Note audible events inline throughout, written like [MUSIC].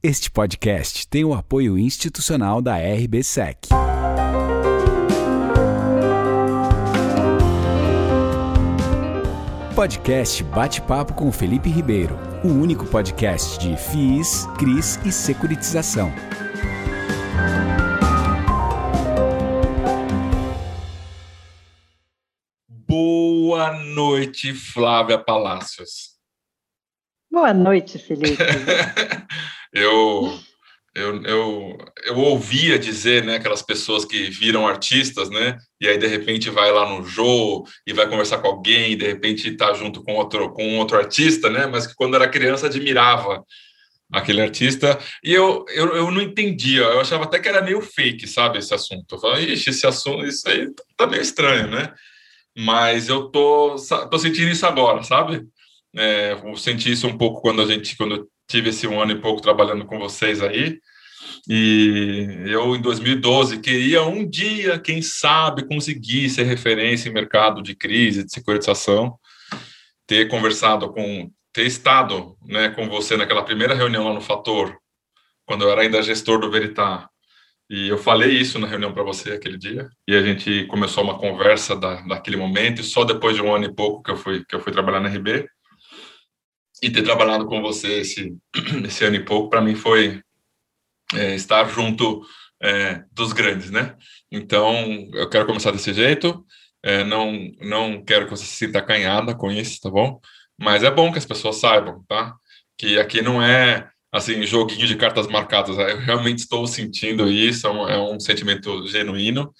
Este podcast tem o apoio institucional da RBSEC. Podcast Bate-Papo com Felipe Ribeiro, o único podcast de FIIs, CRIs e securitização. Boa noite, Flávia Palácios. Boa noite, Felipe. [LAUGHS] eu, eu, eu, eu ouvia dizer, né, aquelas pessoas que viram artistas, né, e aí de repente vai lá no Jô e vai conversar com alguém, e de repente está junto com outro, com outro artista, né, mas que quando era criança admirava aquele artista, e eu, eu, eu não entendia, eu achava até que era meio fake, sabe, esse assunto. Eu falava, ixi, esse assunto, isso aí tá meio estranho, né? Mas eu tô, tô sentindo isso agora, sabe? É, eu senti isso um pouco quando a gente, quando tive esse um ano e pouco trabalhando com vocês aí. E eu, em 2012, queria um dia, quem sabe, conseguir ser referência em mercado de crise, de securitização, ter conversado com, ter estado né, com você naquela primeira reunião lá no Fator, quando eu era ainda gestor do Veritar. E eu falei isso na reunião para você aquele dia, e a gente começou uma conversa da, daquele momento, e só depois de um ano e pouco que eu fui, que eu fui trabalhar na RB, e ter trabalhado com você esse, [CLEARS THROAT] esse ano e pouco, para mim foi é, estar junto é, dos grandes, né? Então, eu quero começar desse jeito, é, não, não quero que você se sinta acanhada com isso, tá bom? Mas é bom que as pessoas saibam, tá? Que aqui não é, assim, joguinho de cartas marcadas, eu realmente estou sentindo isso, é um, é um sentimento genuíno,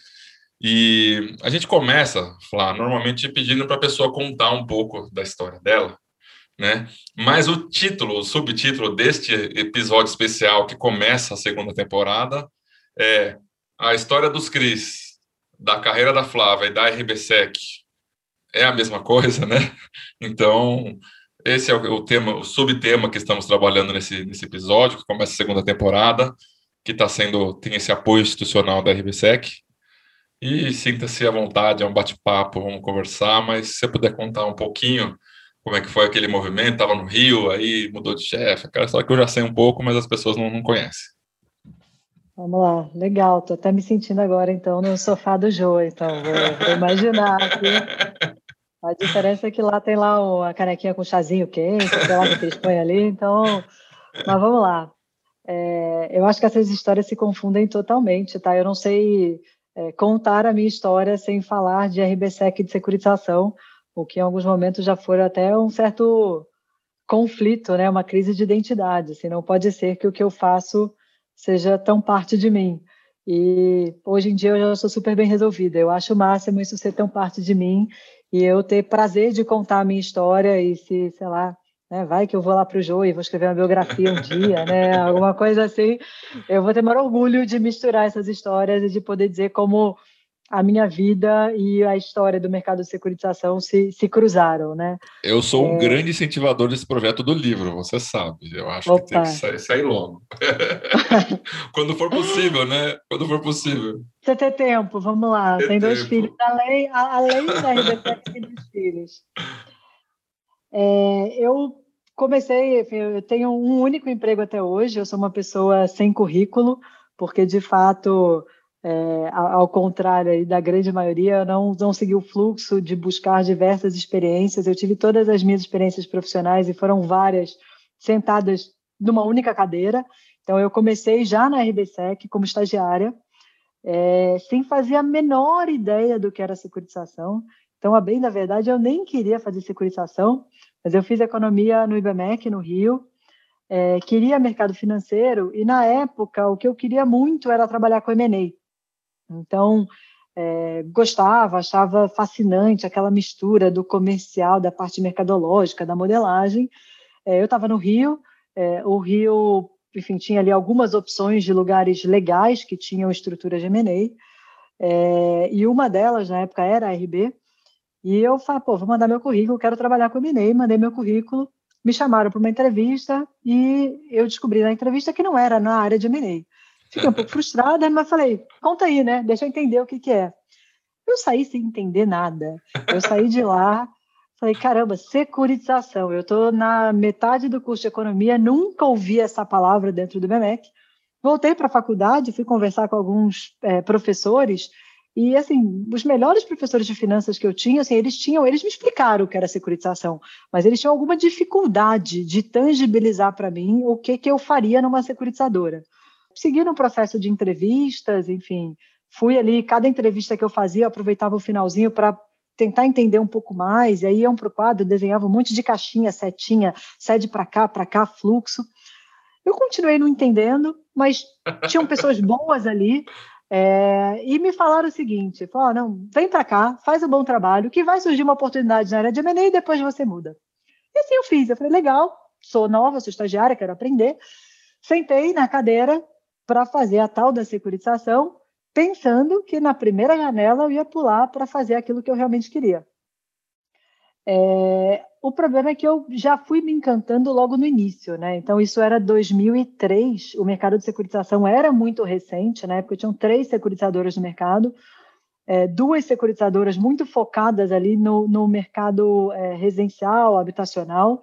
e a gente começa, Flá, normalmente pedindo para a pessoa contar um pouco da história dela, né? Mas o título, o subtítulo deste episódio especial que começa a segunda temporada é a história dos Cris, da carreira da Flávia e da RBSEC. É a mesma coisa, né? [LAUGHS] Então, esse é o, tema, o subtema que estamos trabalhando nesse, nesse episódio, que começa a segunda temporada, que está sendo, tem esse apoio institucional da RBSEC. E sinta-se à vontade, é um bate-papo, vamos conversar, mas se você puder contar um pouquinho como é que foi aquele movimento, estava no Rio, aí mudou de chefe, aquela história que eu já sei um pouco, mas as pessoas não, não conhecem. Vamos lá, legal, tô até me sentindo agora, então, no sofá do Jô, então, vou, vou imaginar aqui. A diferença é que lá tem lá a canequinha com chazinho quente, sei lá que eles põem ali, então, mas vamos lá. É, eu acho que essas histórias se confundem totalmente, tá? Eu não sei é, contar a minha história sem falar de RBSEC de securitização, o que em alguns momentos já foi até um certo conflito, né, uma crise de identidade. Assim, não pode ser que o que eu faço seja tão parte de mim. E hoje em dia eu já sou super bem resolvida. Eu acho o máximo isso ser tão parte de mim e eu ter prazer de contar a minha história e se, sei lá, né, vai que eu vou lá para o Jô e vou escrever uma biografia um dia, né, [LAUGHS] alguma coisa assim. Eu vou ter maior orgulho de misturar essas histórias e de poder dizer como a minha vida e a história do mercado de securitização se, se cruzaram, né? Eu sou um é... grande incentivador desse projeto do livro, você sabe. Eu acho Opa. que tem que sair, sair logo. [LAUGHS] Quando for possível, né? Quando for possível. Você tem tempo, vamos lá. Tem, tem dois filhos, além, além da tem dois filhos. É, eu comecei, eu tenho um único emprego até hoje, eu sou uma pessoa sem currículo, porque de fato é, ao contrário da grande maioria, não, não segui o fluxo de buscar diversas experiências. Eu tive todas as minhas experiências profissionais e foram várias sentadas numa única cadeira. Então, eu comecei já na RBSEC como estagiária, é, sem fazer a menor ideia do que era securitização. Então, a bem da verdade, eu nem queria fazer securitização, mas eu fiz economia no IBMEC, no Rio, é, queria mercado financeiro, e na época o que eu queria muito era trabalhar com M&A. Então, é, gostava, achava fascinante aquela mistura do comercial, da parte mercadológica, da modelagem. É, eu estava no Rio, é, o Rio, enfim, tinha ali algumas opções de lugares legais que tinham estrutura de M&A, é, e uma delas, na época, era a RB, e eu falei, pô, vou mandar meu currículo, quero trabalhar com M&A, mandei meu currículo, me chamaram para uma entrevista, e eu descobri na entrevista que não era na área de M&A. Fiquei um pouco frustrada, mas falei, conta aí, né? Deixa eu entender o que, que é. Eu saí sem entender nada. Eu saí de lá Falei, caramba, securitização. Eu estou na metade do curso de economia, nunca ouvi essa palavra dentro do MEMEC. Voltei para a faculdade, fui conversar com alguns é, professores e assim, os melhores professores de finanças que eu tinha, assim, eles tinham, eles me explicaram o que era securitização, mas eles tinham alguma dificuldade de tangibilizar para mim o que que eu faria numa securitizadora. Segui no processo de entrevistas, enfim, fui ali, cada entrevista que eu fazia, eu aproveitava o finalzinho para tentar entender um pouco mais, e aí iam para o quadro, desenhava um monte de caixinha, setinha, sede para cá, para cá, fluxo. Eu continuei não entendendo, mas tinham pessoas boas ali, é, e me falaram o seguinte: falaram, não, vem para cá, faz um bom trabalho, que vai surgir uma oportunidade na área de M&A e depois você muda. E assim eu fiz. Eu falei, legal, sou nova, sou estagiária, quero aprender. Sentei na cadeira para fazer a tal da securitização pensando que na primeira janela eu ia pular para fazer aquilo que eu realmente queria. É, o problema é que eu já fui me encantando logo no início, né? Então, isso era 2003, o mercado de securitização era muito recente, na época tinham três securitizadoras no mercado, é, duas securitizadoras muito focadas ali no, no mercado é, residencial, habitacional,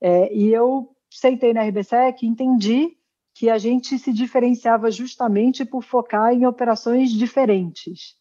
é, e eu sentei na RBSEC entendi que a gente se diferenciava justamente por focar em operações diferentes,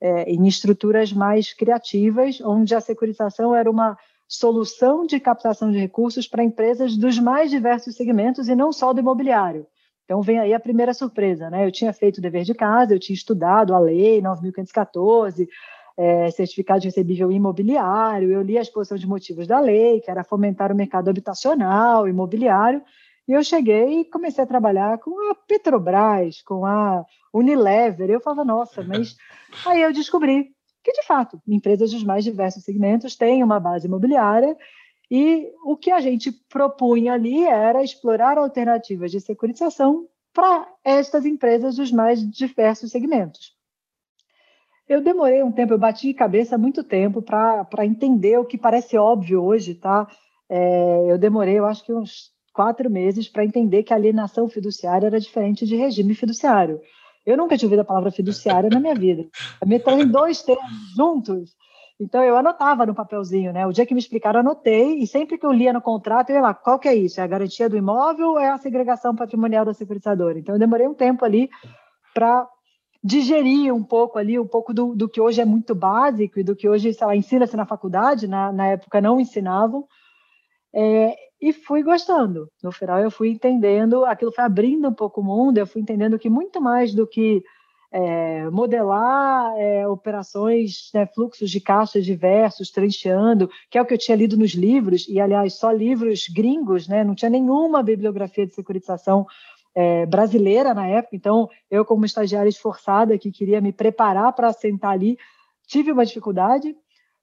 é, em estruturas mais criativas, onde a securitização era uma solução de captação de recursos para empresas dos mais diversos segmentos e não só do imobiliário. Então vem aí a primeira surpresa, né? Eu tinha feito o dever de casa, eu tinha estudado a lei 9.514, é, certificado de recebível imobiliário, eu li a exposição de motivos da lei, que era fomentar o mercado habitacional, imobiliário, e eu cheguei e comecei a trabalhar com a Petrobras, com a Unilever. Eu falava, nossa, mas [LAUGHS] aí eu descobri que, de fato, empresas dos mais diversos segmentos têm uma base imobiliária e o que a gente propunha ali era explorar alternativas de securitização para estas empresas dos mais diversos segmentos. Eu demorei um tempo, eu bati cabeça muito tempo para entender o que parece óbvio hoje, tá? É, eu demorei, eu acho que uns quatro meses para entender que alienação fiduciária era diferente de regime fiduciário. Eu nunca tinha ouvido a palavra fiduciária na minha vida. Me em dois termos juntos. Então eu anotava no papelzinho, né? O dia que me explicaram, anotei, e sempre que eu lia no contrato, eu ia lá, qual que é isso? É a garantia do imóvel ou é a segregação patrimonial da securitizadora? Então eu demorei um tempo ali para digerir um pouco ali, um pouco do, do, que hoje é muito básico e do que hoje, sei lá, ensina-se na faculdade, na, na época não ensinavam. É, e fui gostando. No final, eu fui entendendo, aquilo foi abrindo um pouco o mundo, eu fui entendendo que muito mais do que é, modelar é, operações, né, fluxos de caixas diversos, trancheando, que é o que eu tinha lido nos livros, e aliás, só livros gringos, né, não tinha nenhuma bibliografia de securitização é, brasileira na época, então eu, como estagiária esforçada que queria me preparar para sentar ali, tive uma dificuldade,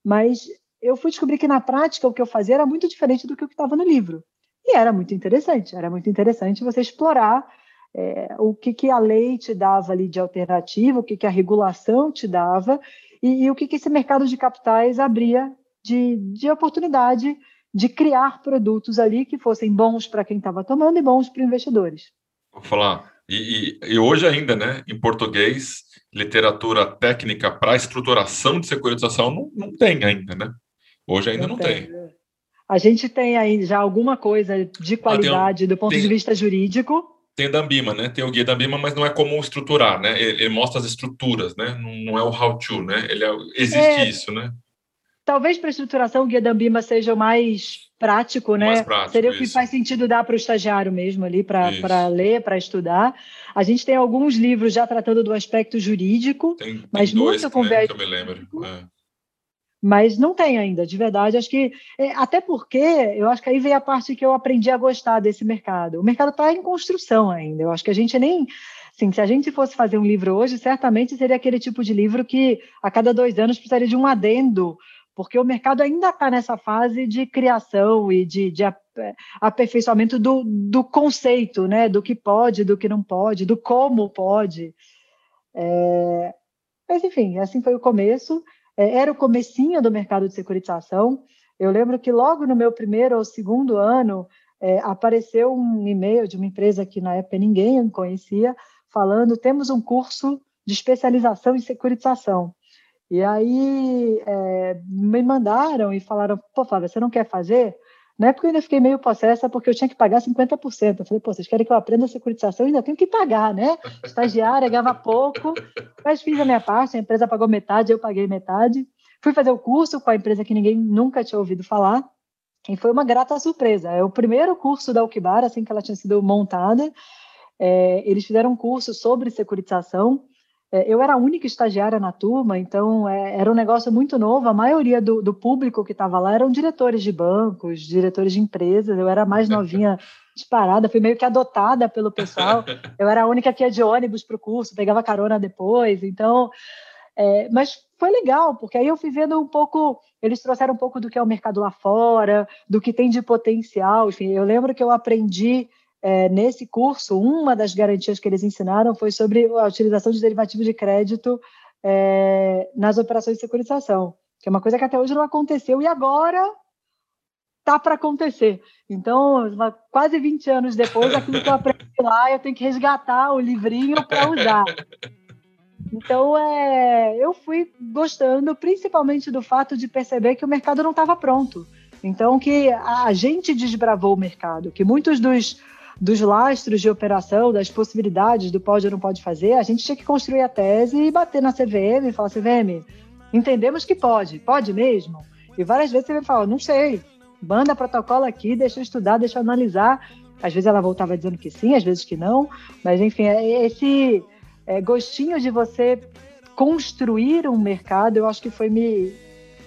mas eu fui descobrir que na prática o que eu fazia era muito diferente do que o que estava no livro. E era muito interessante, era muito interessante você explorar é, o que, que a lei te dava ali de alternativa, o que, que a regulação te dava e, e o que, que esse mercado de capitais abria de, de oportunidade de criar produtos ali que fossem bons para quem estava tomando e bons para investidores. Vou falar, e, e, e, hoje ainda, né, em português, literatura técnica para estruturação de securitização não, não tem ainda, né? Hoje ainda não, não tem. tem. A gente tem aí já alguma coisa de qualidade ah, um, do ponto tem, de vista jurídico. Tem da Ambima, né? Tem o guia da Ambima, mas não é como estruturar, né? Ele, ele mostra as estruturas, né? Não, não, é o how-to, né? Ele é, existe é, isso, né? Talvez para estruturação o guia da Ambima seja o mais prático, né? Mais prático, Seria o que isso. faz sentido dar para o estagiário mesmo ali, para ler, para estudar. A gente tem alguns livros já tratando do aspecto jurídico, tem, tem mas dois, nunca conversa. Né, que eu me lembro. É mas não tem ainda, de verdade. Acho que é, até porque eu acho que aí vem a parte que eu aprendi a gostar desse mercado. O mercado está em construção ainda. Eu acho que a gente nem Assim, se a gente fosse fazer um livro hoje, certamente seria aquele tipo de livro que a cada dois anos precisaria de um adendo, porque o mercado ainda está nessa fase de criação e de, de aperfeiçoamento do, do, conceito, né? do que pode, do que não pode, do como pode. É... Mas, enfim, assim foi o começo. É, era o comecinho do mercado de securitização. Eu lembro que logo no meu primeiro ou segundo ano é, apareceu um e-mail de uma empresa que na época ninguém conhecia, falando temos um curso de especialização em securitização. E aí é, me mandaram e falaram, pô, Flávia, você não quer fazer? Na época eu ainda fiquei meio possessa porque eu tinha que pagar 50%. Eu falei, pô, vocês querem que eu aprenda a securitização? Eu ainda tenho que pagar, né? Estagiária, ganhava pouco. Mas fiz a minha parte, a empresa pagou metade, eu paguei metade. Fui fazer o curso com a empresa que ninguém nunca tinha ouvido falar. E foi uma grata surpresa. É o primeiro curso da Alquibar, assim que ela tinha sido montada. É, eles fizeram um curso sobre securitização. É, eu era a única estagiária na turma, então é, era um negócio muito novo. A maioria do, do público que estava lá eram diretores de bancos, diretores de empresas. Eu era mais novinha [LAUGHS] disparada, fui meio que adotada pelo pessoal. [LAUGHS] Eu era a única que ia de ônibus para o curso, pegava carona depois. Então, é, mas foi legal, porque aí eu fui vendo um pouco, eles trouxeram um pouco do que é o mercado lá fora, do que tem de potencial. Enfim, eu lembro que eu aprendi é, nesse curso, uma das garantias que eles ensinaram foi sobre a utilização de derivativos de crédito é, nas operações de securitização, que é uma coisa que até hoje não aconteceu e agora tá para acontecer. Então, quase 20 anos depois, aquilo que eu aprendi lá, eu tenho que resgatar o livrinho para usar. Então, é, eu fui gostando, principalmente do fato de perceber que o mercado não estava pronto. Então, que a gente desbravou o mercado, que muitos dos dos lastros de operação, das possibilidades do pode ou não pode fazer, a gente tinha que construir a tese e bater na CVM e falar, CVM, entendemos que pode, pode mesmo? E várias vezes você fala, não sei, manda protocolo aqui, deixa eu estudar, deixa eu analisar. Às vezes ela voltava dizendo que sim, às vezes que não, mas enfim, é esse é, gostinho de você construir um mercado, eu acho que foi me,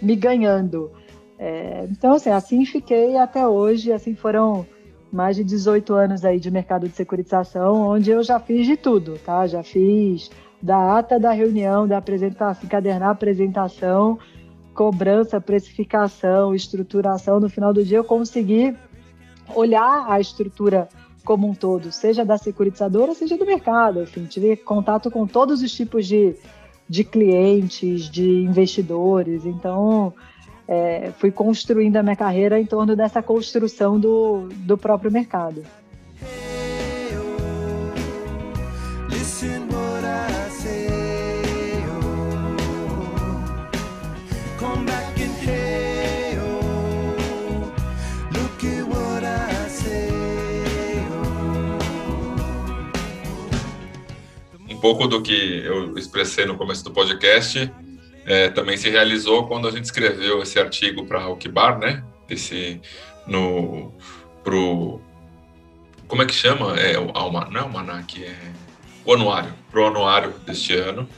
me ganhando. É, então, assim, assim fiquei até hoje, assim foram mais de 18 anos aí de mercado de securitização, onde eu já fiz de tudo, tá? Já fiz da ata da reunião, da apresentação, encadernar a apresentação, cobrança, precificação, estruturação. No final do dia, eu consegui olhar a estrutura como um todo, seja da securitizadora, seja do mercado. Enfim, tive contato com todos os tipos de, de clientes, de investidores. Então, é, fui construindo a minha carreira em torno dessa construção do, do próprio mercado. Um pouco do que eu expressei no começo do podcast é, também se realizou quando a gente escreveu esse artigo para o Kibar, né? Esse no pro como é que chama? É o não é o almanac, é o anuário, pro anuário deste ano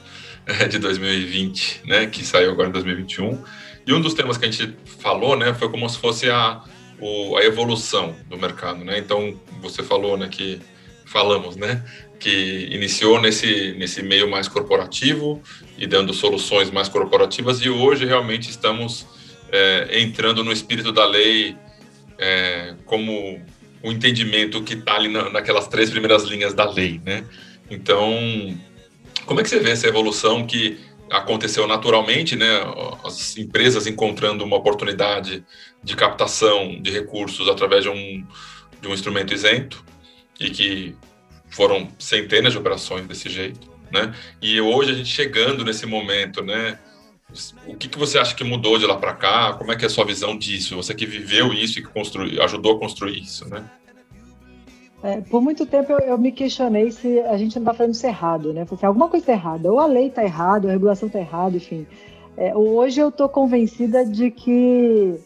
é, [LAUGHS] de 2020, né? Que saiu agora em 2021. E um dos temas que a gente falou, né, foi como se fosse a o, a evolução do mercado, né? Então você falou, né, que falamos, né, que iniciou nesse, nesse meio mais corporativo e dando soluções mais corporativas, e hoje realmente estamos é, entrando no espírito da lei é, como o entendimento que está ali na, naquelas três primeiras linhas da lei, né? Então, como é que você vê essa evolução que aconteceu naturalmente, né? As empresas encontrando uma oportunidade de captação de recursos através de um, de um instrumento isento e que foram centenas de operações desse jeito, né? E hoje a gente chegando nesse momento, né? O que, que você acha que mudou de lá para cá? Como é que é a sua visão disso? Você que viveu isso e que construiu, ajudou a construir isso, né? É, por muito tempo eu, eu, me questionei se a gente não está fazendo isso errado, né? Porque alguma coisa está errada, ou a lei está errada, ou a regulação está errada, enfim. É, hoje eu estou convencida de que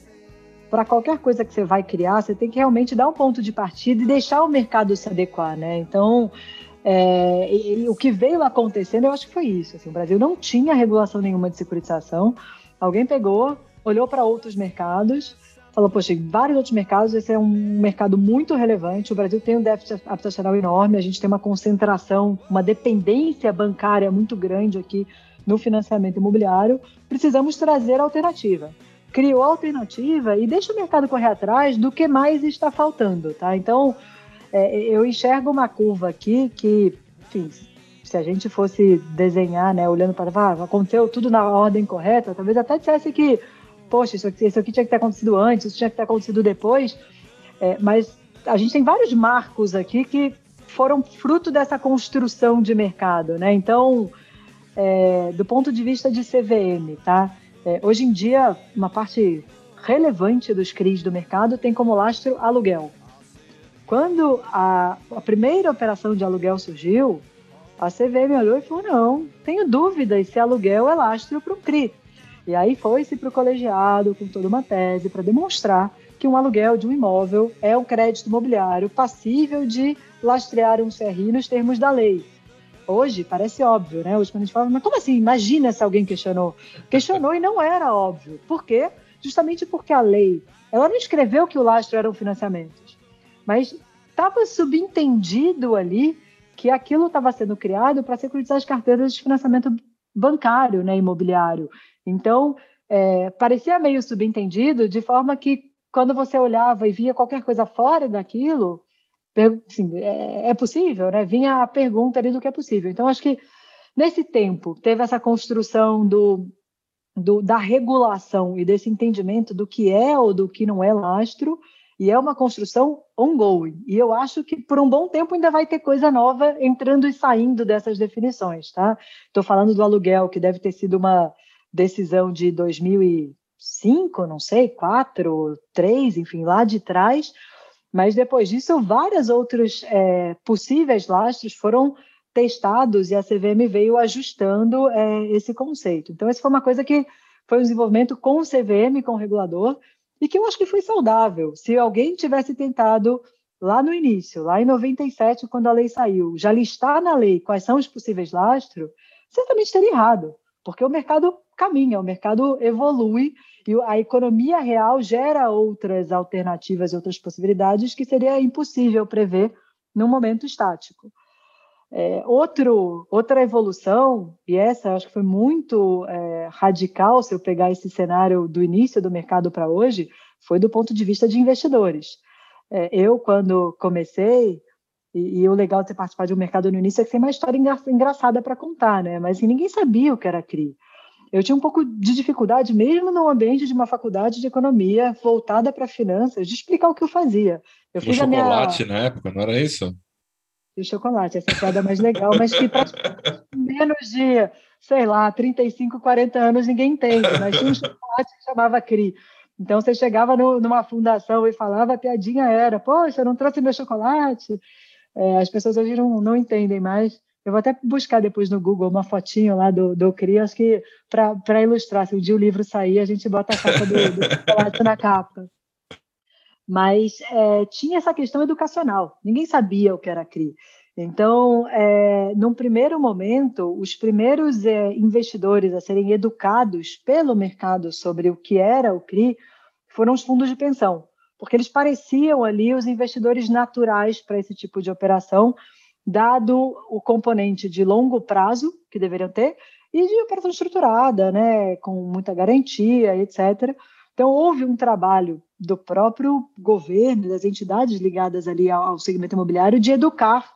para qualquer coisa que você vai criar, você tem que realmente dar um ponto de partida e deixar o mercado se adequar, né? Então, é, e, e, o que veio acontecendo, eu acho que foi isso. Assim, o Brasil não tinha regulação nenhuma de securitização. Alguém pegou, olhou para outros mercados, falou: Poxa, vários outros mercados, esse é um mercado muito relevante. O Brasil tem um déficit habitacional enorme, a gente tem uma concentração, uma dependência bancária muito grande aqui no financiamento imobiliário. Precisamos trazer alternativa criou alternativa e deixa o mercado correr atrás do que mais está faltando, tá? Então, é, eu enxergo uma curva aqui que, enfim, se a gente fosse desenhar, né, olhando para, ah, aconteceu tudo na ordem correta, talvez até dissesse que, poxa, isso aqui, isso aqui tinha que ter acontecido antes, isso tinha que ter acontecido depois, é, mas a gente tem vários marcos aqui que foram fruto dessa construção de mercado, né? Então, é, do ponto de vista de CVM, tá? É, hoje em dia, uma parte relevante dos CRIs do mercado tem como lastro aluguel. Quando a, a primeira operação de aluguel surgiu, a CVM olhou e falou: não, tenho dúvidas se aluguel é lastro para o CRI. E aí foi-se para o colegiado com toda uma tese para demonstrar que um aluguel de um imóvel é um crédito imobiliário passível de lastrear um CRI nos termos da lei. Hoje parece óbvio, né? Hoje quando a gente fala, mas como assim? Imagina se alguém questionou. Questionou e não era óbvio. Por quê? Justamente porque a lei, ela não escreveu que o lastro eram financiamentos, mas estava subentendido ali que aquilo estava sendo criado para securitizar as carteiras de financiamento bancário, né, imobiliário. Então, é, parecia meio subentendido, de forma que quando você olhava e via qualquer coisa fora daquilo, assim, é, é, possível, né? Vinha a pergunta ali do que é possível. Então, acho que nesse tempo teve essa construção do, do, da regulação e desse entendimento do que é ou do que não é lastro, e é uma construção ongoing. E eu acho que por um bom tempo ainda vai ter coisa nova entrando e saindo dessas definições, tá? Estou falando do aluguel, que deve ter sido uma decisão de 2000 e cinco, não sei, quatro, três, enfim, lá de trás. Mas depois disso, vários outros é, possíveis lastros foram testados e a CVM veio ajustando é, esse conceito. Então, essa foi uma coisa que foi um desenvolvimento com o CVM, com o regulador, e que eu acho que foi saudável. Se alguém tivesse tentado lá no início, lá em 97, quando a lei saiu, já listar na lei quais são os possíveis lastros, certamente teria errado, porque o mercado caminha, o mercado evolui e a economia real gera outras alternativas e outras possibilidades que seria impossível prever num momento estático. É, outro, outra evolução, e essa acho que foi muito é, radical se eu pegar esse cenário do início do mercado para hoje, foi do ponto de vista de investidores. É, eu, quando comecei, e, e, o legal de você participar de um mercado no início é que tem uma história engra, engraçada para contar, né? Mas assim, ninguém sabia o que era CRI eu tinha um pouco de dificuldade, mesmo no ambiente de uma faculdade de economia voltada para finanças, de explicar o que eu fazia. Eu fiz chocolate minha... na época, não era isso? De chocolate, essa é a piada mais legal, mas que para menos de, sei lá, 35, 40 anos ninguém entende, mas tinha um chocolate que chamava CRI. Então você chegava no, numa fundação e falava, a piadinha era, poxa, eu não trouxe meu chocolate. É, as pessoas hoje não, não entendem mais. Eu vou até buscar depois no Google uma fotinho lá do, do CRI, acho que para ilustrar, se um dia o livro sair, a gente bota a capa do, do na capa. Mas é, tinha essa questão educacional, ninguém sabia o que era CRI. Então, é, num primeiro momento, os primeiros é, investidores a serem educados pelo mercado sobre o que era o CRI foram os fundos de pensão, porque eles pareciam ali os investidores naturais para esse tipo de operação, dado o componente de longo prazo que deveriam ter e de operação estruturada, né, com muita garantia, etc. Então houve um trabalho do próprio governo, das entidades ligadas ali ao, segmento imobiliário, de educar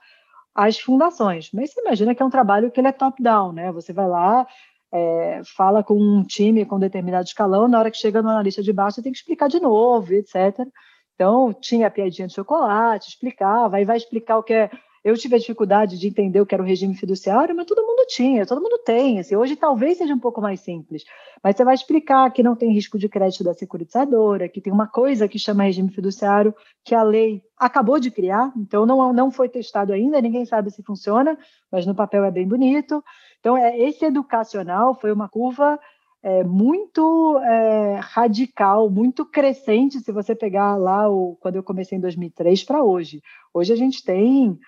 as fundações. Mas você imagina que é um trabalho que ele é top-down, né? Você vai lá, é, fala com um time com determinado escalão, na hora que chega no analista de baixo, você tem que explicar de novo, etc. Então, tinha a piadinha de chocolate, explicava, aí vai explicar o que é eu tive a dificuldade de entender o que era o regime fiduciário, mas todo mundo tinha, todo mundo tem. Assim, hoje talvez seja um pouco mais simples, mas você vai explicar que não tem risco de crédito da securitizadora, que tem uma coisa que chama regime fiduciário, que a lei acabou de criar, então não, não foi testado ainda, ninguém sabe se funciona, mas no papel é bem bonito. Então, é, esse educacional foi uma curva é, muito é, radical, muito crescente, se você pegar lá o, quando eu comecei em 2003 para hoje. Hoje a gente tem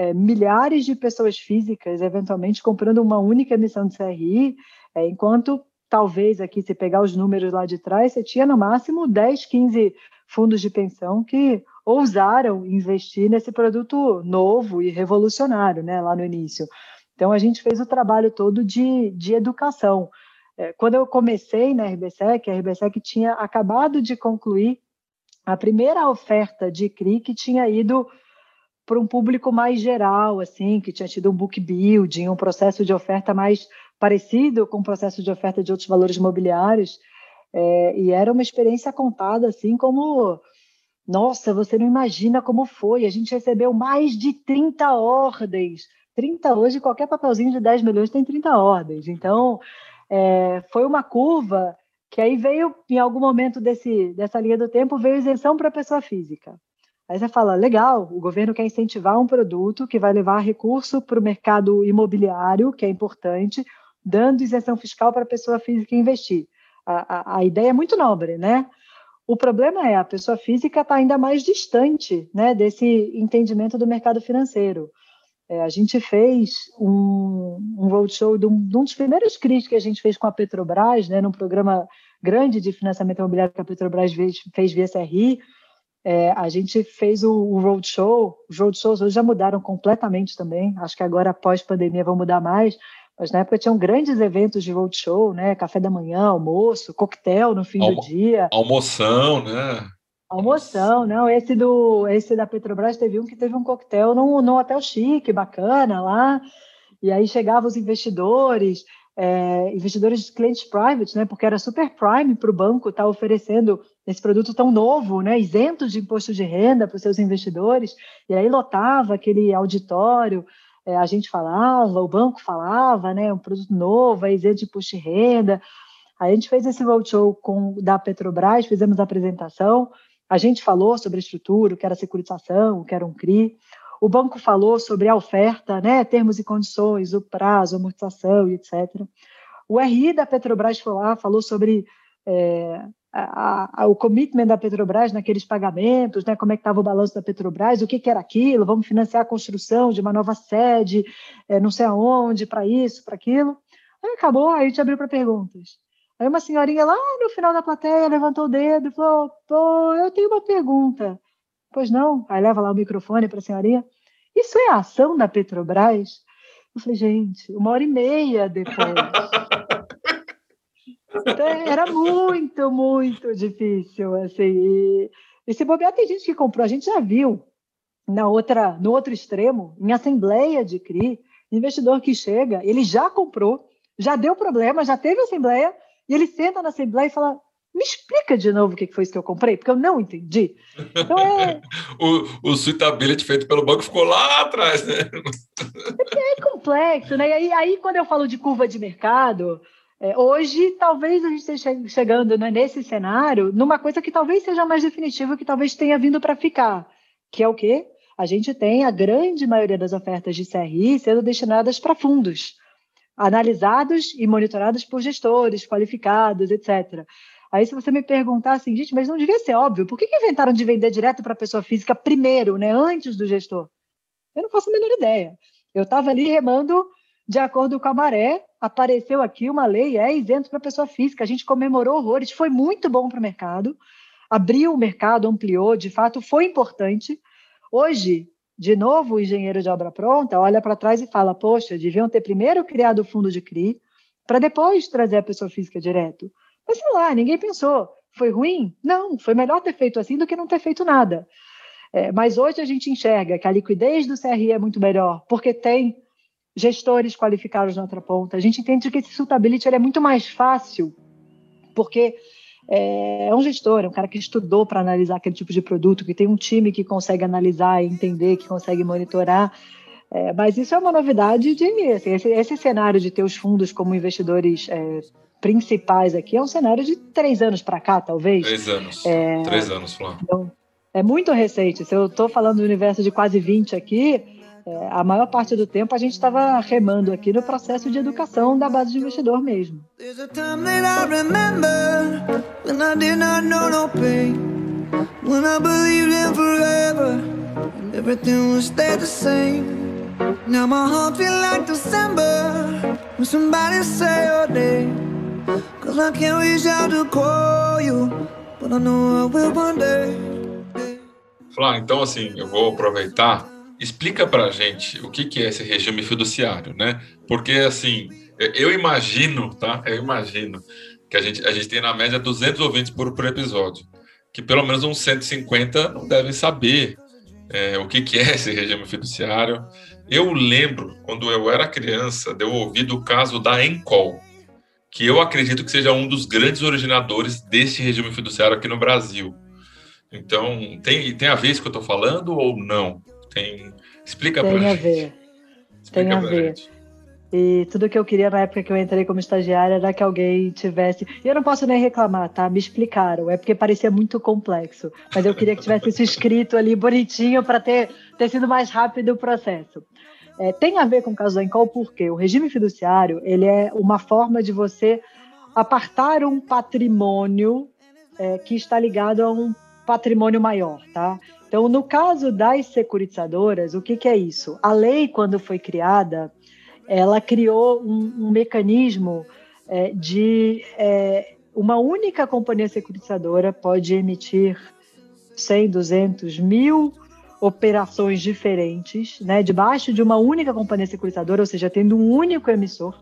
é, milhares de pessoas físicas, eventualmente, comprando uma única emissão de CRI, é, enquanto talvez aqui, se pegar os números lá de trás, você tinha no máximo 10, 15 fundos de pensão que ousaram investir nesse produto novo e revolucionário, né, lá no início. Então, a gente fez o trabalho todo de, de educação. É, quando eu comecei na RBSEC, a RBSEC tinha acabado de concluir a primeira oferta de CRI que tinha ido para um público mais geral, assim, que tinha tido um book building, um processo de oferta mais parecido com o processo de oferta de outros valores imobiliários, é, e era uma experiência contada assim como nossa, você não imagina como foi. A gente recebeu mais de 30 ordens. 30 hoje, qualquer papelzinho de 10 milhões tem 30 ordens. Então, é, foi uma curva que aí veio, em algum momento desse, dessa linha do tempo, veio isenção para a pessoa física. Aí você fala, legal, o governo quer incentivar um produto que vai levar recurso para o mercado imobiliário, que é importante, dando isenção fiscal para a pessoa física investir. A, a, a, ideia é muito nobre, né? O problema é a pessoa física está ainda mais distante né, desse entendimento do mercado financeiro. É, a gente fez um, um roadshow de um, de um, dos primeiros CRIs que a gente fez com a Petrobras, né, num programa grande de financiamento imobiliário que a Petrobras fez, fez via SRI. É, a gente fez o, o roadshow, os roadshows hoje já mudaram completamente também, acho que agora, após pandemia, vão mudar mais, mas na época tinham grandes eventos de roadshow, né? Café da manhã, almoço, coquetel no fim Almo do dia. Almoção, né? Almoção, não. Esse do esse da Petrobras teve um que teve um coquetel num, num hotel chique, bacana lá. E aí chegavam os investidores, é, investidores de clientes private, né? Porque era super prime para o banco estar tá oferecendo esse produto tão novo, né? Isento de imposto de renda para os seus investidores. E aí lotava aquele auditório é, a gente falava, o banco falava, né, um produto novo, é isento de imposto de renda. a gente fez esse roadshow com da Petrobras, fizemos a apresentação, a gente falou sobre a estrutura, o que era securitização, o que era um CRI. O banco falou sobre a oferta, né, termos e condições, o prazo, a amortização e etc. O RI da Petrobras foi lá, falou sobre é, a, a, o commitment da Petrobras naqueles pagamentos, né, como é que estava o balanço da Petrobras, o que, que, era aquilo, vamos financiar a construção de uma nova sede, é, não sei aonde, para isso, para aquilo. Aí acabou, aí a gente abriu para perguntas. Aí uma senhorinha lá no final da plateia levantou o dedo e falou, pô, eu tenho uma pergunta. Pois não? Aí leva lá o microfone para a senhorinha. Isso é a ação da Petrobras? Eu falei, gente, uma hora e meia depois. [LAUGHS] Então, era muito, muito difícil, assim. E, e se bobear, tem gente que comprou, a gente já viu na outra, no outro extremo, em assembleia de CRI, investidor que chega, ele já comprou, já deu problema, já teve assembleia, e ele senta na assembleia e fala: me explica de novo o que foi isso que eu comprei, porque eu não entendi. Então é... [LAUGHS] o, o suitability feito pelo banco ficou lá atrás, né? É complexo, né? E aí, aí, quando eu falo de curva de mercado, é, hoje, talvez a gente esteja chegando né, nesse cenário numa coisa que talvez seja mais definitiva, que talvez tenha vindo para ficar, que é o quê? A gente tem a grande maioria das ofertas de CRI sendo destinadas para fundos, analisados e monitorados por gestores qualificados, etc. Aí, se você me perguntar assim, gente, mas não devia ser óbvio, por que, que inventaram de vender direto para a pessoa física primeiro, né, antes do gestor? Eu não faço a menor ideia. Eu estava ali remando de acordo com a maré, apareceu aqui uma lei, é isento para pessoa física. A gente comemorou horrores, foi muito bom para o mercado, abriu o mercado, ampliou, de fato foi importante. Hoje, de novo, o engenheiro de obra pronta olha para trás e fala: Poxa, deviam ter primeiro criado o fundo de CRI, para depois trazer a pessoa física direto. Mas sei lá, ninguém pensou. Foi ruim? Não, foi melhor ter feito assim do que não ter feito nada. É, mas hoje a gente enxerga que a liquidez do CRI é muito melhor, porque tem gestores qualificados na outra ponta. A gente entende que esse suitability é muito mais fácil, porque é, é um gestor, é um cara que estudou para analisar aquele tipo de produto, que tem um time que consegue analisar e entender, que consegue monitorar. É, mas isso é uma novidade de assim, esse, esse, cenário de ter os fundos como investidores é, principais aqui é um cenário de três anos para cá, talvez. Três anos. É, três anos, Flávio. Então, é muito recente. Se eu estou falando do universo de quase 20 aqui, é, a maior parte do tempo a gente estava remando aqui no processo de educação da base de investidor mesmo. Now my heart feel like December When somebody say your name Cause I can't reach out to call you But I know I will one day Flá, então assim, eu vou aproveitar explica para a gente o que, que é esse regime fiduciário, né? Porque, assim, eu imagino, tá? Eu imagino que a gente, a gente tem, na média, 200 ouvintes por, por episódio, que pelo menos uns 150 não devem saber é, o que, que é esse regime fiduciário. Eu lembro, quando eu era criança, de eu ouvir do caso da Encol, que eu acredito que seja um dos grandes originadores desse regime fiduciário aqui no Brasil. Então, tem, tem a ver isso que eu estou falando ou não? Tem. Explica Tem pra a ver. Explica tem a ver. Gente. E tudo que eu queria na época que eu entrei como estagiária era que alguém tivesse. E eu não posso nem reclamar, tá? Me explicaram. É porque parecia muito complexo. Mas eu queria que tivesse isso escrito ali bonitinho para ter, ter sido mais rápido o processo. É, tem a ver com o caso da Encol porque o regime fiduciário ele é uma forma de você apartar um patrimônio é, que está ligado a um patrimônio maior, tá? Então, no caso das securitizadoras, o que, que é isso? A lei, quando foi criada, ela criou um, um mecanismo é, de é, uma única companhia securitizadora pode emitir 100, 200, mil operações diferentes, né, debaixo de uma única companhia securitizadora, ou seja, tendo um único emissor,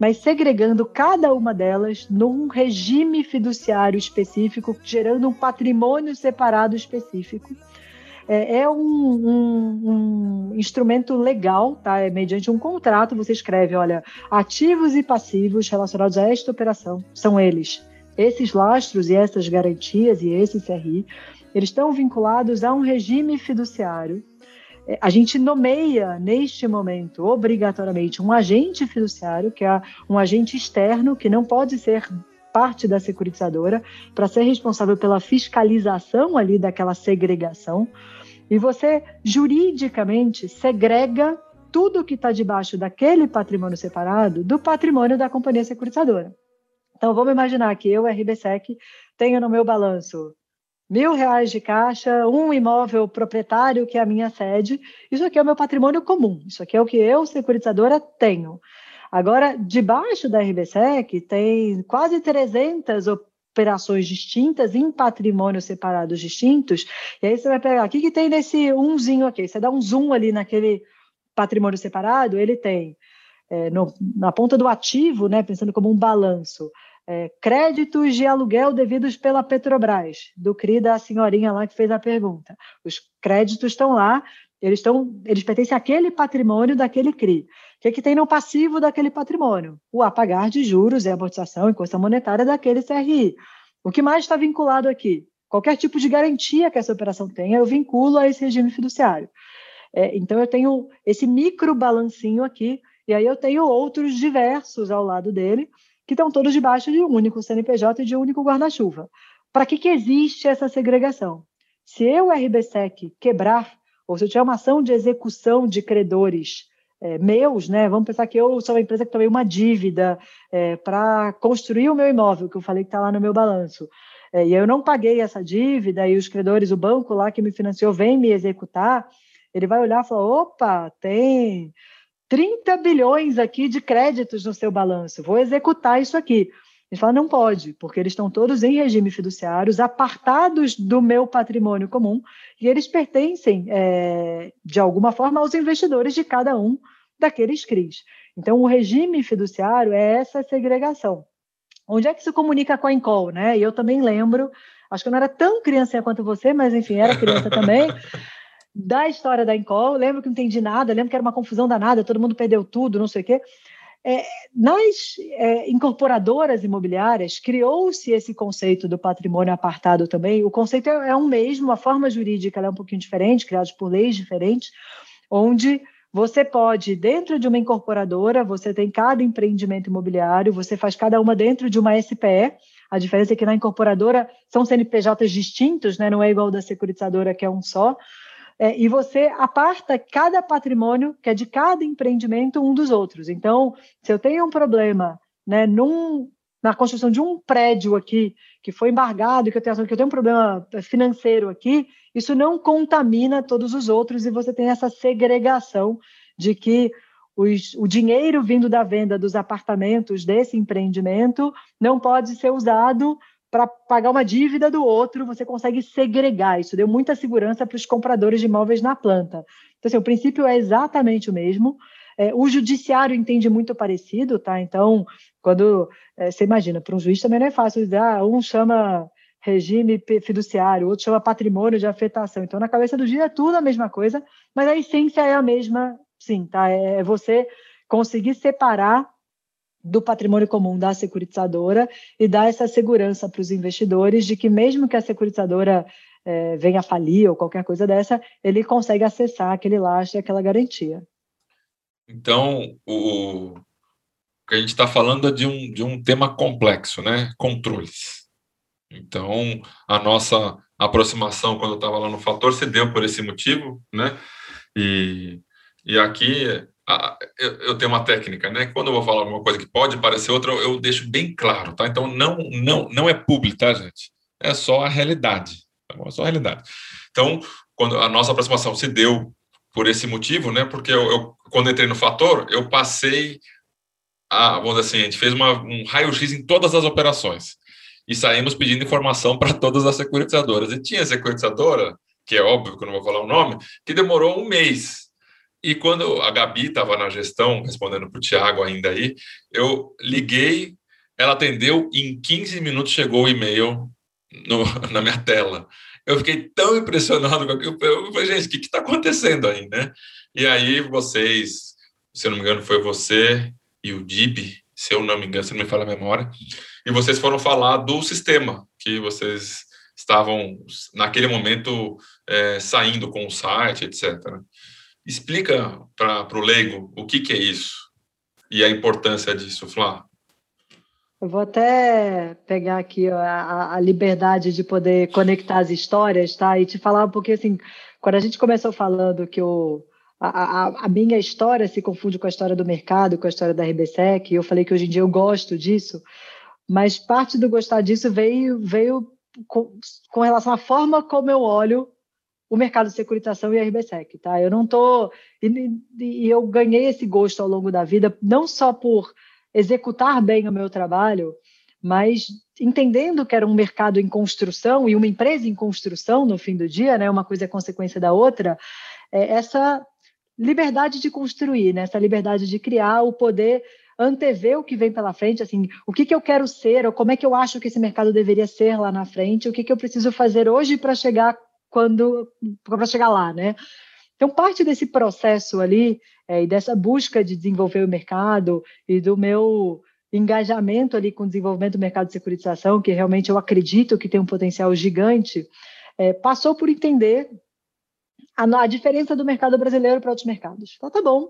mas segregando cada uma delas num regime fiduciário específico, gerando um patrimônio separado específico é, é um, um, um, instrumento legal, tá? É mediante um contrato, você escreve, olha, ativos e passivos relacionados a esta operação são eles. Esses lastros e essas garantias e esse CRI, eles estão vinculados a um regime fiduciário. É, a gente nomeia, neste momento, obrigatoriamente, um agente fiduciário, que é um agente externo, que não pode ser parte da securitizadora, para ser responsável pela fiscalização ali daquela segregação. E você, juridicamente, segrega tudo que está debaixo daquele patrimônio separado do patrimônio da companhia securitizadora. Então, vamos imaginar que eu, RBSEC, tenho no meu balanço mil reais de caixa, um imóvel proprietário, que é a minha sede. Isso aqui é o meu patrimônio comum. Isso aqui é o que eu, securitizadora, tenho. Agora, debaixo da RBSEC, tem quase 300 operações distintas em patrimônios separados distintos. E aí você vai pegar, o que, que tem nesse umzinho aqui? Você dá um zoom ali naquele patrimônio separado, ele tem é, no, na ponta do ativo, né, pensando como um balanço, é, créditos de aluguel devidos pela Petrobras, do CRI da senhorinha lá que fez a pergunta. Os créditos estão lá, eles, estão, eles pertencem àquele patrimônio daquele CRI. O que, que tem no passivo daquele patrimônio? O apagar de juros e amortização e custa monetária daquele CRI. O que mais está vinculado aqui? Qualquer tipo de garantia que essa operação tenha, eu vinculo a esse regime fiduciário. É, então, eu tenho esse micro balancinho aqui, e aí eu tenho outros diversos ao lado dele, que estão todos debaixo de um único CNPJ e de um único guarda-chuva. Para que, que existe essa segregação? Se eu, RBSEC, quebrar, ou se eu tiver uma ação de execução de credores é, meus, né? Vamos pensar que eu sou uma empresa que tomei uma dívida é, para construir o meu imóvel, que eu falei que está lá no meu balanço. É, e eu não paguei essa dívida, e os credores, o banco lá que me financiou, vem me executar, ele vai olhar e falar: opa, tem 30 bilhões aqui de créditos no seu balanço, vou executar isso aqui. Ele fala, não pode, porque eles estão todos em regime fiduciários, apartados do meu patrimônio comum, e eles pertencem, é, de alguma forma, aos investidores de cada um daqueles CRIs. Então, o regime fiduciário é essa segregação. Onde é que se comunica com a Encol, né? E eu também lembro, acho que eu não era tão criança quanto você, mas enfim, era criança também, [LAUGHS] da história da Encol. Lembro que não entendi nada, lembro que era uma confusão danada, todo mundo perdeu tudo, não sei o quê. É, nas é, incorporadoras imobiliárias, criou-se esse conceito do patrimônio apartado também. O conceito é, é um mesmo, a forma jurídica é um pouquinho diferente, criada por leis diferentes, onde você pode, dentro de uma incorporadora, você tem cada empreendimento imobiliário, você faz cada uma dentro de uma SPE. A diferença é que na incorporadora são CNPJs distintos, né? não é igual da securitizadora, que é um só. É, e você aparta cada patrimônio, que é de cada empreendimento, um dos outros. Então, se eu tenho um problema né, num, na construção de um prédio aqui, que foi embargado, que eu, tenho, que eu tenho um problema financeiro aqui, isso não contamina todos os outros e você tem essa segregação de que os, o dinheiro vindo da venda dos apartamentos desse empreendimento não pode ser usado para pagar uma dívida do outro, você consegue segregar. Isso deu muita segurança para os compradores de imóveis na planta. Então, assim, o princípio é exatamente o mesmo. É, o judiciário entende muito parecido, tá? Então, quando é, você imagina, para um juiz também não é fácil dizer, ah, um chama regime fiduciário, outro chama patrimônio de afetação. Então, na cabeça do dia é tudo a mesma coisa, mas a essência é a mesma, sim, tá? É, é você conseguir separar do patrimônio comum da securitizadora e dar essa segurança para os investidores de que mesmo que a securitizadora é, venha a falir ou qualquer coisa dessa, ele consegue acessar aquele lastro e aquela garantia. Então, o, o que a gente está falando é de um, de um tema complexo, né? Controles. Então, a nossa aproximação, quando eu estava lá no Fator, se deu por esse motivo, né? E, e aqui a, eu, eu, tenho uma técnica, né? Quando eu vou falar uma coisa que pode parecer outra, eu, eu deixo bem claro, tá? Então, não, não, não é público, tá, gente? É só a realidade. Tá bom? É só a realidade. Então, quando a nossa aproximação se deu por esse motivo, né? Porque eu, eu quando entrei no Fator, eu passei a, vamos dizer assim, a gente fez uma, um raio-x em todas as operações e saímos pedindo informação para todas as securitizadoras. E tinha securitizadora, que é óbvio que eu não vou falar o nome, que demorou um mês. E quando a Gabi estava na gestão, respondendo para o Tiago ainda aí, eu liguei, ela atendeu, e em 15 minutos chegou o e-mail no, [LAUGHS] na minha tela. Eu fiquei tão impressionado com aquilo. Eu falei, gente, o que está acontecendo aí, né? E aí vocês, se eu não me engano, foi você e o Dib, se eu não me engano, se não me fala a memória, e vocês foram falar do sistema que vocês estavam, naquele momento, é, saindo com o site, etc. Explica para o leigo o que, que é isso e a importância disso, Flá. Eu vou até pegar aqui a, a, liberdade de poder conectar as histórias, tá? E te falar pouquinho assim, quando a gente começou falando que o, a, a, a, minha história se confunde com a história do mercado, com a história da RBSEC, e eu falei que hoje em dia eu gosto disso, mas parte do gostar disso veio, veio com, com relação à forma como eu olho o mercado de securitização e a RBSEC, tá? Eu não tô e, e eu ganhei esse gosto ao longo da vida, não só por executar bem o meu trabalho, mas entendendo que era um mercado em construção e uma empresa em construção no fim do dia, né, uma coisa é consequência da outra, é essa liberdade de construir, né, essa liberdade de criar, o poder antever o que vem pela frente, assim, o que, que eu quero ser, ou como é que eu acho que esse mercado deveria ser lá na frente, o que, que eu preciso fazer hoje para chegar quando para chegar lá, né? Então, parte desse processo ali é, e dessa busca de desenvolver o mercado e do meu engajamento ali com o desenvolvimento do mercado de securitização, que realmente eu acredito que tem um potencial gigante, é, passou por entender a, a, diferença do mercado brasileiro para outros mercados. Então, tá bom.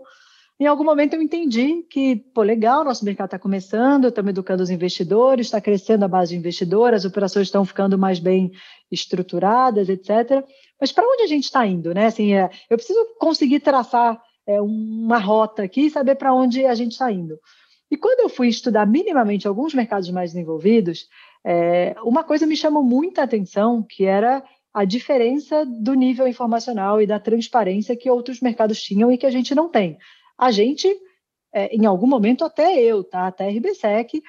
Em algum momento eu entendi que, pô, legal, nosso mercado está começando, estamos educando os investidores, está crescendo a base de investidores, as operações estão ficando mais bem estruturadas, etc. Mas para onde a gente está indo, né? Assim, é, eu preciso conseguir traçar é, uma rota aqui e saber para onde a gente está indo. E quando eu fui estudar minimamente alguns mercados mais desenvolvidos, é, uma coisa me chamou muita atenção, que era a diferença do nível informacional e da transparência que outros mercados tinham e que a gente não tem. A gente, é, em algum momento, até eu, tá? até RBSEC,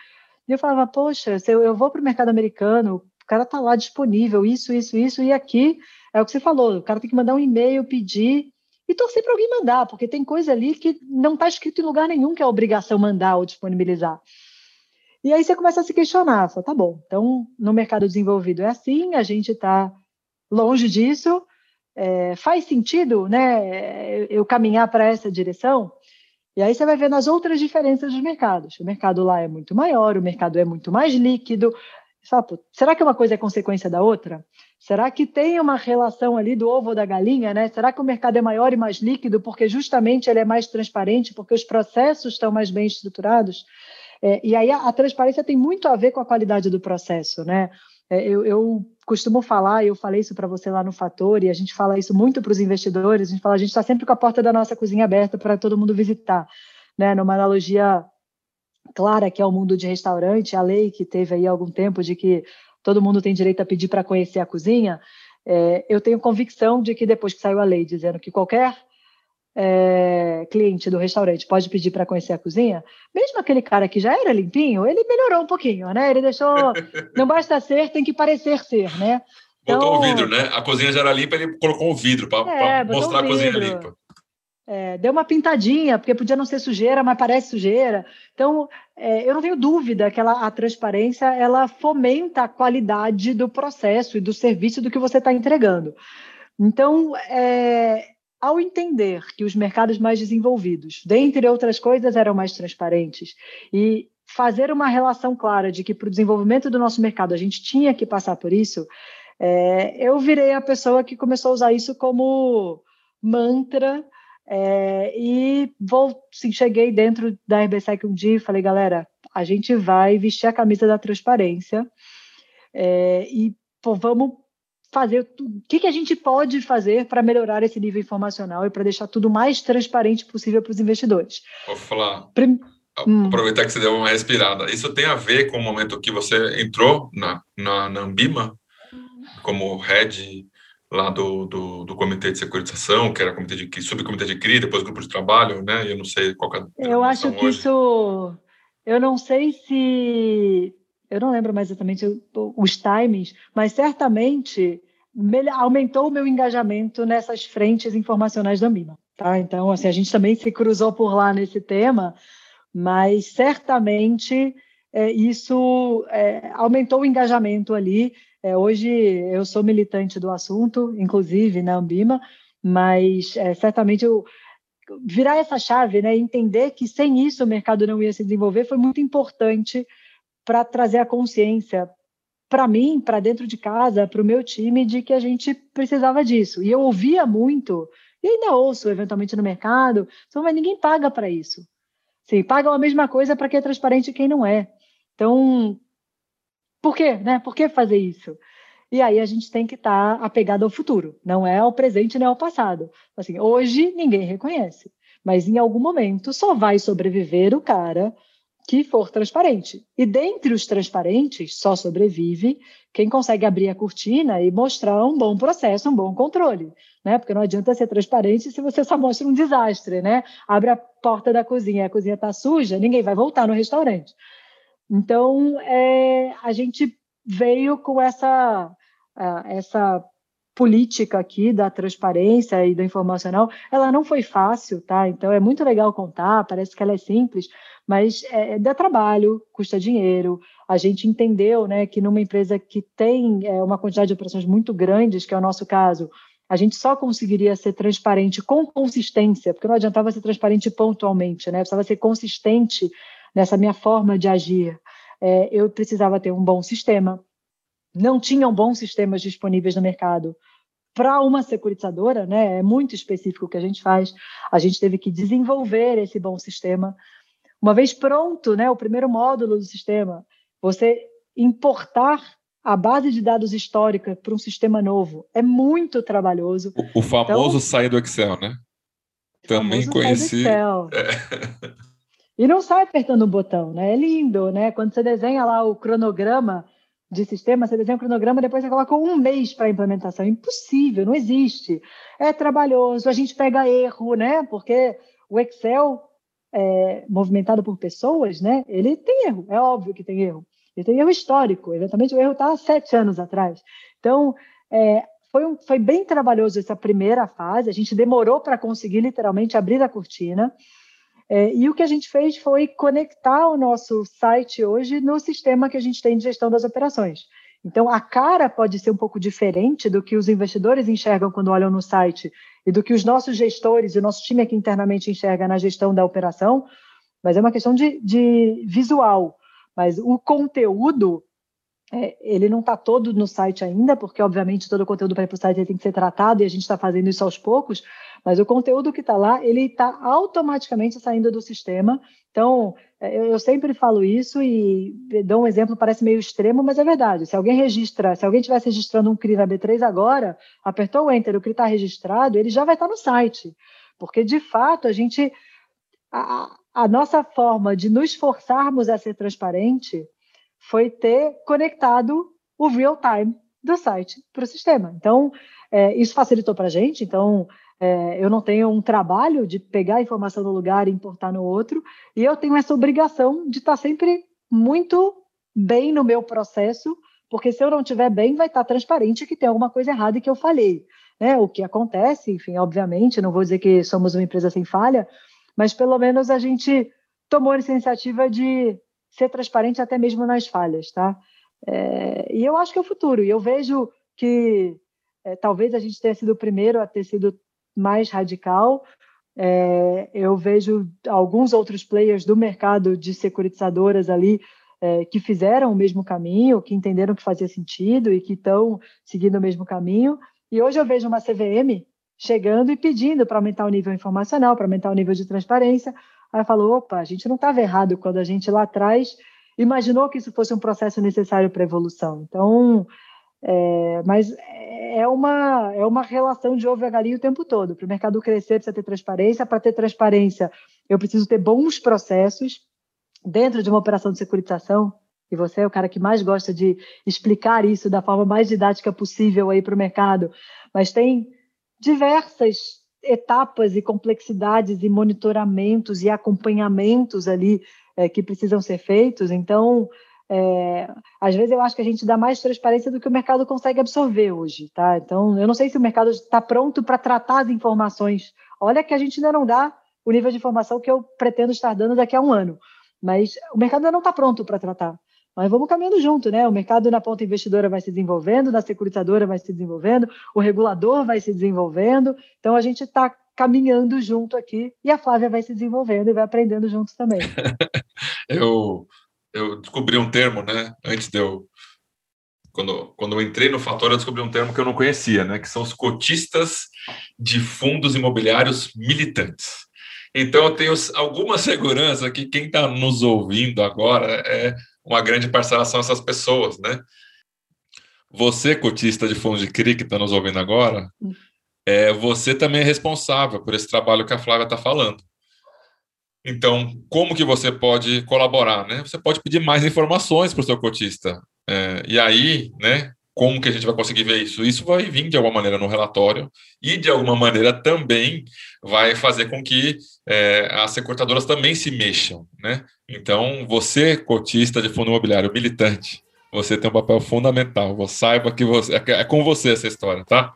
eu falava, poxa, se eu, eu vou para o mercado americano, o cara está lá disponível, isso, isso, isso, e aqui é o que você falou, o cara tem que mandar um e-mail, pedir e torcer para alguém mandar, porque tem coisa ali que não está escrito em lugar nenhum que é obrigação mandar ou disponibilizar. E aí você começa a se questionar, fala, tá bom, então no mercado desenvolvido é assim, a gente está longe disso, é, faz sentido né, eu caminhar para essa direção? E aí você vai ver nas outras diferenças dos mercados. O mercado lá é muito maior, o mercado é muito mais líquido, Fala, será que uma coisa é consequência da outra? Será que tem uma relação ali do ovo ou da galinha, né? Será que o mercado é maior e mais líquido porque justamente ele é mais transparente, porque os processos estão mais bem estruturados? É, e aí a, a, transparência tem muito a ver com a qualidade do processo, né? É, eu, eu, costumo falar, eu falei isso para você lá no Fator, e a gente fala isso muito para os investidores, a gente fala, a gente está sempre com a porta da nossa cozinha aberta para todo mundo visitar, né? Numa analogia clara que é o mundo de restaurante, a lei que teve aí algum tempo de que todo mundo tem direito a pedir para conhecer a cozinha, é, eu tenho convicção de que depois que saiu a lei dizendo que qualquer é, cliente do restaurante pode pedir para conhecer a cozinha, mesmo aquele cara que já era limpinho, ele melhorou um pouquinho, né? Ele deixou, [LAUGHS] não basta ser, tem que parecer ser, né? Botou então, o vidro, né? A cozinha já era limpa, ele colocou o vidro para é, mostrar um a cozinha limpa é, deu uma pintadinha, porque podia não ser sujeira, mas parece sujeira. Então, é, eu não tenho dúvida que ela, a transparência ela fomenta a qualidade do processo e do serviço do que você está entregando. Então, é, ao entender que os mercados mais desenvolvidos, dentre outras coisas, eram mais transparentes, e fazer uma relação clara de que para o desenvolvimento do nosso mercado a gente tinha que passar por isso, é, eu virei a pessoa que começou a usar isso como mantra É, e vou, sim, cheguei dentro da RBSEC um dia e falei, galera, a gente vai vestir a camisa da transparência é, e pô, vamos fazer o que, que a gente pode fazer para melhorar esse nível informacional e para deixar tudo mais transparente possível para os investidores. Vou falar. Prim... Hum. Aproveitar que você deu uma respirada. Isso tem a ver com o momento que você entrou na, na, na Ambima como head lá do, do, do, comitê de securitização, que era comitê de subcomitê de CRI, depois grupo de trabalho, né? Eu não sei qual é a Eu acho que hoje. isso eu não sei se eu não lembro mais exatamente os timings, mas certamente aumentou o meu engajamento nessas frentes informacionais da Ambima. Tá? Então, assim, a gente também se cruzou por lá nesse tema, mas certamente é, isso é, aumentou o engajamento ali. É, hoje eu sou militante do assunto, inclusive na Ambima, mas é, certamente eu, virar essa chave, né, entender que sem isso o mercado não ia se desenvolver, foi muito importante para trazer a consciência para mim, para dentro de casa, para o meu time, de que a gente precisava disso. E eu ouvia muito, e ainda ouço eventualmente no mercado, mas ninguém paga para isso. Sim, pagam a mesma coisa para quem é transparente e quem não é. Então, por quê? Né? Por que fazer isso? E aí a gente tem que estar tá apegado ao futuro, não é ao presente nem ao passado. Assim, hoje ninguém reconhece, mas em algum momento só vai sobreviver o cara que for transparente. E dentre os transparentes, só sobrevive quem consegue abrir a cortina e mostrar um bom processo, um bom controle, né? Porque não adianta ser transparente se você só mostra um desastre, né? Abre a porta da cozinha, a cozinha está suja, ninguém vai voltar no restaurante. Então, é, a gente veio com essa, essa política aqui da transparência e do informacional, ela não foi fácil, tá? Então é muito legal contar, parece que ela é simples, mas é, é, dá trabalho, custa dinheiro. A gente entendeu né, que numa empresa que tem é, uma quantidade de operações muito grandes, que é o nosso caso, a gente só conseguiria ser transparente com consistência, porque não adiantava ser transparente pontualmente, né? precisava ser consistente nessa minha forma de agir. É, eu precisava ter um bom sistema. Não tinham bons sistemas disponíveis no mercado para uma securitizadora, né? É muito específico o que a gente faz. A gente teve que desenvolver esse bom sistema. Uma vez pronto, né, o primeiro módulo do sistema, você importar a base de dados histórica para um sistema novo é muito trabalhoso. O, o famoso então, sair do Excel, né? Também conheci. É. E não sai apertando um botão, né? É lindo, né? Quando você desenha lá o cronograma de sistema, você desenha o cronograma, depois você coloca um mês para a implementação. Impossível, não existe. É trabalhoso, a gente pega erro, né? Porque o Excel é, movimentado por pessoas, né, ele tem erro, é óbvio que tem erro. Ele tem erro histórico, eventualmente o erro está há sete anos atrás. Então, é, foi, um, foi bem trabalhoso essa primeira fase, a gente demorou para conseguir literalmente abrir a cortina, é, e o que a gente fez foi conectar o nosso site hoje no sistema que a gente tem de gestão das operações. Então, a cara pode ser um pouco diferente do que os investidores enxergam quando olham no site e do que os nossos gestores e o nosso time aqui internamente enxerga na gestão da operação, mas é uma questão de, de visual. Mas o conteúdo, é, ele não está todo no site ainda, porque, obviamente, todo o conteúdo para ir para o site tem que ser tratado e a gente está fazendo isso aos poucos, mas o conteúdo que está lá, ele está automaticamente saindo do sistema. Então, é, eu sempre falo isso e dou um exemplo, parece meio extremo, mas é verdade. Se alguém registra, se alguém estivesse registrando um CRI na B3 agora, apertou o Enter, o CRI está registrado, ele já vai estar tá no site. Porque, de fato, a gente. A, a nossa forma de nos forçarmos a ser transparente foi ter conectado o real time do site para o sistema. Então, é, isso facilitou para a gente. Então, é, eu não tenho um trabalho de pegar a informação no lugar e importar no outro, e eu tenho essa obrigação de estar sempre muito bem no meu processo, porque se eu não estiver bem, vai estar transparente que tem alguma coisa errada e que eu falhei. Né? O que acontece, enfim, obviamente, não vou dizer que somos uma empresa sem falha, mas pelo menos a gente tomou essa iniciativa de ser transparente até mesmo nas falhas, tá? É, e eu acho que é o futuro. E eu vejo que é, talvez a gente tenha sido o primeiro a ter sido mais radical. É, eu vejo alguns outros players do mercado de securitizadoras ali é, que fizeram o mesmo caminho, que entenderam que fazia sentido e que estão seguindo o mesmo caminho. E hoje eu vejo uma CVM chegando e pedindo para aumentar o nível informacional, para aumentar o nível de transparência. Aí falou, opa, a gente não estava errado quando a gente lá atrás imaginou que isso fosse um processo necessário para a evolução. Então, é, mas é uma, é uma relação de ovo e galinha o tempo todo. Para o mercado crescer, precisa ter transparência. Para ter transparência, eu preciso ter bons processos dentro de uma operação de securitização. E você é o cara que mais gosta de explicar isso da forma mais didática possível aí para o mercado. Mas tem diversas etapas e complexidades e monitoramentos e acompanhamentos ali é, que precisam ser feitos. Então, é, às vezes eu acho que a gente dá mais transparência do que o mercado consegue absorver hoje, tá? Então, eu não sei se o mercado está pronto para tratar as informações. Olha que a gente ainda não dá o nível de informação que eu pretendo estar dando daqui a um ano, mas o mercado ainda não está pronto para tratar. Mas vamos caminhando junto, né? O mercado na ponta investidora vai se desenvolvendo, na securitizadora vai se desenvolvendo, o regulador vai se desenvolvendo. Então a gente está caminhando junto aqui e a Flávia vai se desenvolvendo e vai aprendendo juntos também. [LAUGHS] eu eu descobri um termo, né? Antes de eu. Quando, quando eu entrei no Fator, eu descobri um termo que eu não conhecia, né? Que são os cotistas de fundos imobiliários militantes. Então, eu tenho alguma segurança que quem está nos ouvindo agora é uma grande parcelação dessas pessoas, né? Você, cotista de fundos de CRI, que está nos ouvindo agora, é, você também é responsável por esse trabalho que a Flávia está falando. Então, como que você pode colaborar? Né? Você pode pedir mais informações para o seu cotista. É, e aí, né, como que a gente vai conseguir ver isso? Isso vai vir de alguma maneira no relatório e de alguma maneira também vai fazer com que é, as securitadoras também se mexam, né? Então, você, cotista de fundo imobiliário militante, você tem um papel fundamental. Você saiba que você, é, é com você essa história, tá?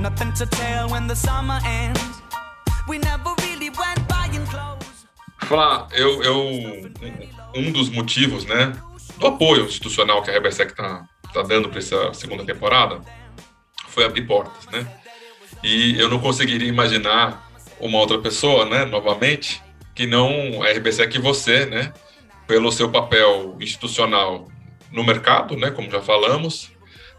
Nothing to tell when the summer ends. Falar, eu, eu, um dos motivos, né, do apoio institucional que a Rebesec está tá dando para essa segunda temporada foi abrir portas, né? E eu não conseguiria imaginar uma outra pessoa, né, novamente, que não a RBSEC você, né, pelo seu papel institucional no mercado, né, como já falamos,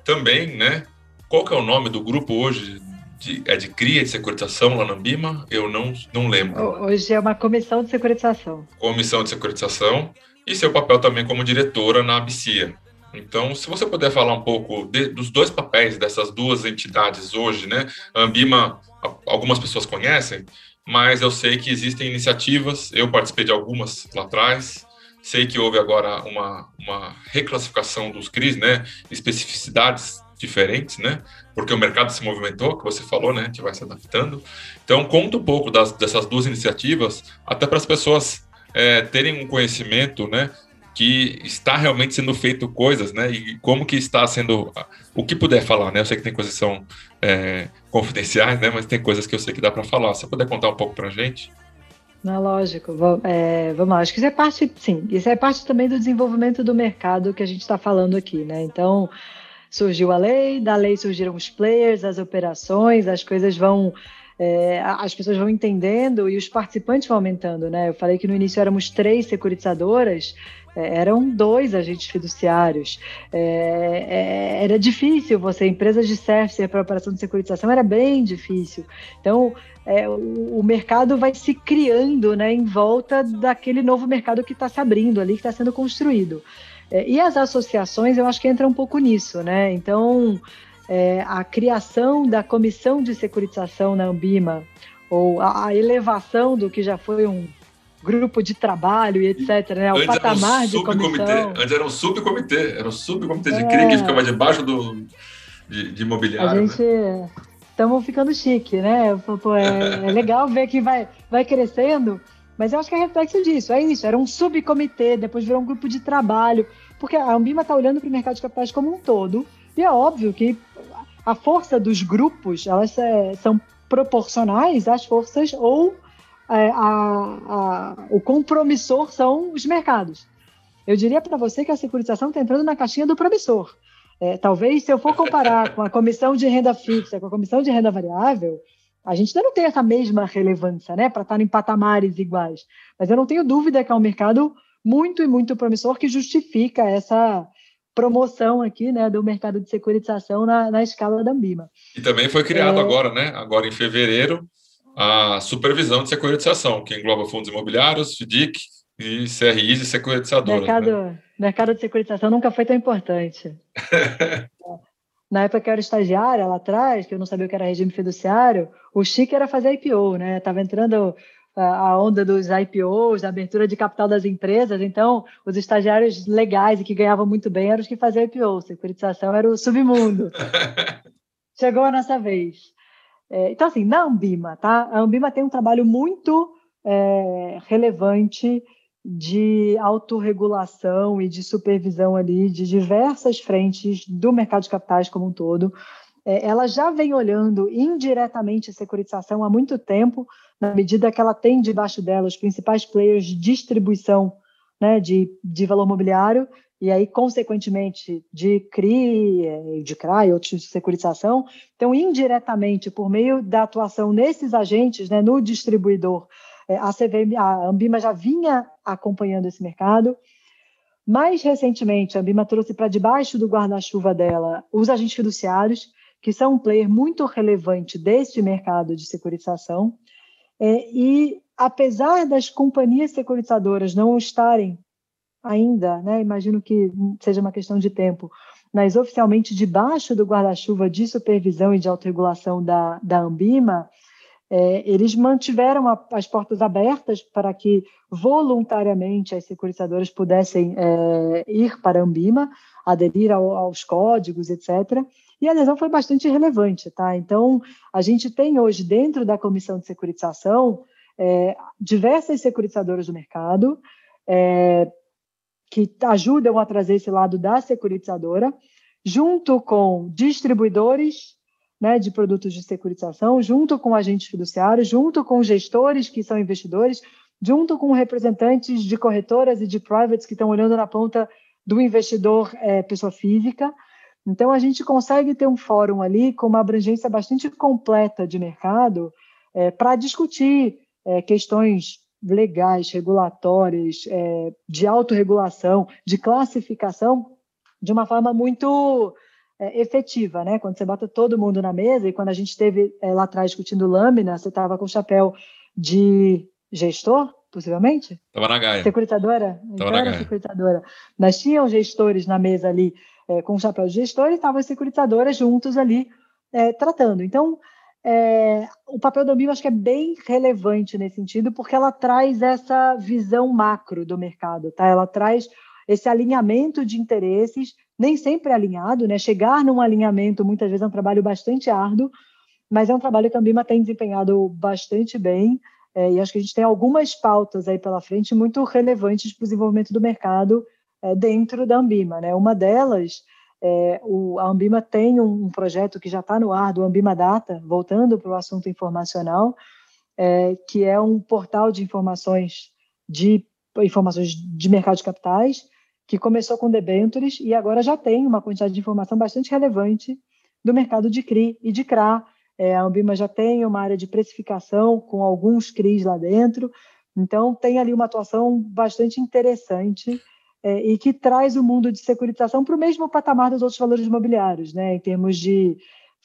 também, né, qual que é o nome do grupo hoje? De, é de CRIA de securitização lá na Ambima? Eu não, não lembro. Hoje é uma comissão de securitização. Comissão de securitização e seu papel também como diretora na ABCIA. Então, se você puder falar um pouco de, dos dois papéis dessas duas entidades hoje, né? A Ambima, algumas pessoas conhecem, mas eu sei que existem iniciativas, eu participei de algumas lá atrás, Sei que houve agora uma, uma reclassificação dos CRIs, né? Especificidades diferentes, né? Porque o mercado se movimentou, que você falou, né? Gente vai se adaptando. Então, conta um pouco das, dessas duas iniciativas, até para as pessoas é, terem um conhecimento, né? Que está realmente sendo feito coisas, né? E como que está sendo... O que puder falar, né? Eu sei que tem coisas que são é, confidenciais, né? Mas tem coisas que eu sei que dá para falar. Você puder contar um pouco para gente... Não, lógico. É, vamos lá. Acho que isso é parte, sim, isso é parte também do desenvolvimento do mercado que a gente está falando aqui, né? Então, surgiu a lei, da lei surgiram os players, as operações, as coisas vão. É, as pessoas vão entendendo e os participantes vão aumentando, né? Eu falei que no início éramos três securitizadoras, é, eram dois agentes fiduciários. É, é, era difícil você, empresas de service para operação de securitização, era bem difícil. Então, é, o, o, mercado vai se criando né, em volta daquele novo mercado que está se abrindo ali, que está sendo construído. É, e as associações, eu acho que entra um pouco nisso, né? Então, é, a criação da comissão de securitização na Ambima, ou a, a, elevação do que já foi um grupo de trabalho e etc., né? O Antes patamar um de comissão. Antes era um subcomitê, era um subcomitê de CRI que é. ficava debaixo do, de, de imobiliário. A gente... Né? estamos ficando chique, né? Pô, é, é, legal ver que vai, vai crescendo, mas eu acho que é reflexo disso, é isso, era um subcomitê, depois virou um grupo de trabalho, porque a Ambima está olhando para o mercado de capitais como um todo, e é óbvio que a força dos grupos, elas é, são proporcionais às forças ou é, a, a, o compromissor são os mercados. Eu diria para você que a securitização está entrando na caixinha do promissor. É, talvez, se eu for comparar com a comissão de renda fixa, com a comissão de renda variável, a gente ainda não tem essa mesma relevância, né, para estar em patamares iguais. Mas eu não tenho dúvida que é um mercado muito e muito promissor que justifica essa promoção aqui, né, do mercado de securitização na, na escala da Ambima. E também foi criado é... agora, né, agora em fevereiro, a supervisão de securitização, que engloba fundos imobiliários, FDIC e CRIs e securitizadoras. Mercado, né? mercado de securitização nunca foi tão importante. [LAUGHS] Na época que eu era estagiária, lá atrás, que eu não sabia o que era regime fiduciário, o chique era fazer IPO, né? Estava entrando a onda dos IPOs, a abertura de capital das empresas, então os estagiários legais e que ganhavam muito bem eram os que faziam IPO, securitização era o submundo. [LAUGHS] Chegou a nossa vez. É, então, assim, na Ambima, tá? A Ambima tem um trabalho muito é, relevante de autorregulação e de supervisão ali de diversas frentes do mercado de capitais como um todo. É, ela já vem olhando indiretamente a securitização há muito tempo, na medida que ela tem debaixo dela os principais players de distribuição né, de, de valor mobiliário, e aí, consequentemente, de CRI, é, de CRA e outros de securitização. Então, indiretamente, por meio da atuação nesses agentes, né, no distribuidor, a, CVM, a Ambima já vinha acompanhando esse mercado. Mais recentemente, a Ambima trouxe para debaixo do guarda-chuva dela os agentes fiduciários, que são um player muito relevante deste mercado de securitização. É, e, apesar das companhias securitizadoras não estarem ainda, né, imagino que seja uma questão de tempo, mas oficialmente debaixo do guarda-chuva de supervisão e de autorregulação da, da Ambima, é, eles mantiveram a, as portas abertas para que voluntariamente as securitizadoras pudessem é, ir para a Ambima, aderir ao, aos códigos, etc. E a adesão foi bastante relevante, tá? Então, a gente tem hoje dentro da comissão de securitização é, diversas securitizadoras do mercado, é, que ajudam a trazer esse lado da securitizadora, junto com distribuidores né, de produtos de securitização, junto com agentes fiduciários, junto com gestores que são investidores, junto com representantes de corretoras e de privates que estão olhando na ponta do investidor é, pessoa física. Então, a gente consegue ter um fórum ali com uma abrangência bastante completa de mercado é, para discutir é, questões legais, regulatórias, é, de autorregulação, de classificação, de uma forma muito é, efetiva, né? Quando você bota todo mundo na mesa, e quando a gente esteve é, lá atrás discutindo lâmina, você estava com o chapéu de gestor, possivelmente? Estava na Gaia. Securitadora? Estava na Gaia. Securitadora. Nós tínhamos gestores na mesa ali é, com o chapéu de gestor e estavam as securitadoras juntos ali é, tratando. Então, é, o papel do BIM acho que é bem relevante nesse sentido, porque ela traz essa visão macro do mercado, tá? Ela traz esse alinhamento de interesses, nem sempre alinhado, né? Chegar num alinhamento muitas vezes é um trabalho bastante árduo, mas é um trabalho que a Ambima tem desempenhado bastante bem, é, e acho que a gente tem algumas pautas aí pela frente muito relevantes para o desenvolvimento do mercado é, dentro da Ambima, né? Uma delas é, o, a Ambima tem um, um projeto que já está no ar, do Ambima Data, voltando para o assunto informacional, é, que é um portal de informações de informações de mercado de capitais, que começou com debentures e agora já tem uma quantidade de informação bastante relevante do mercado de CRI e de CRA. É, a Ambima já tem uma área de precificação com alguns CRIs lá dentro, então tem ali uma atuação bastante interessante é, e que traz o mundo de securitização para o mesmo patamar dos outros valores imobiliários, né, em termos de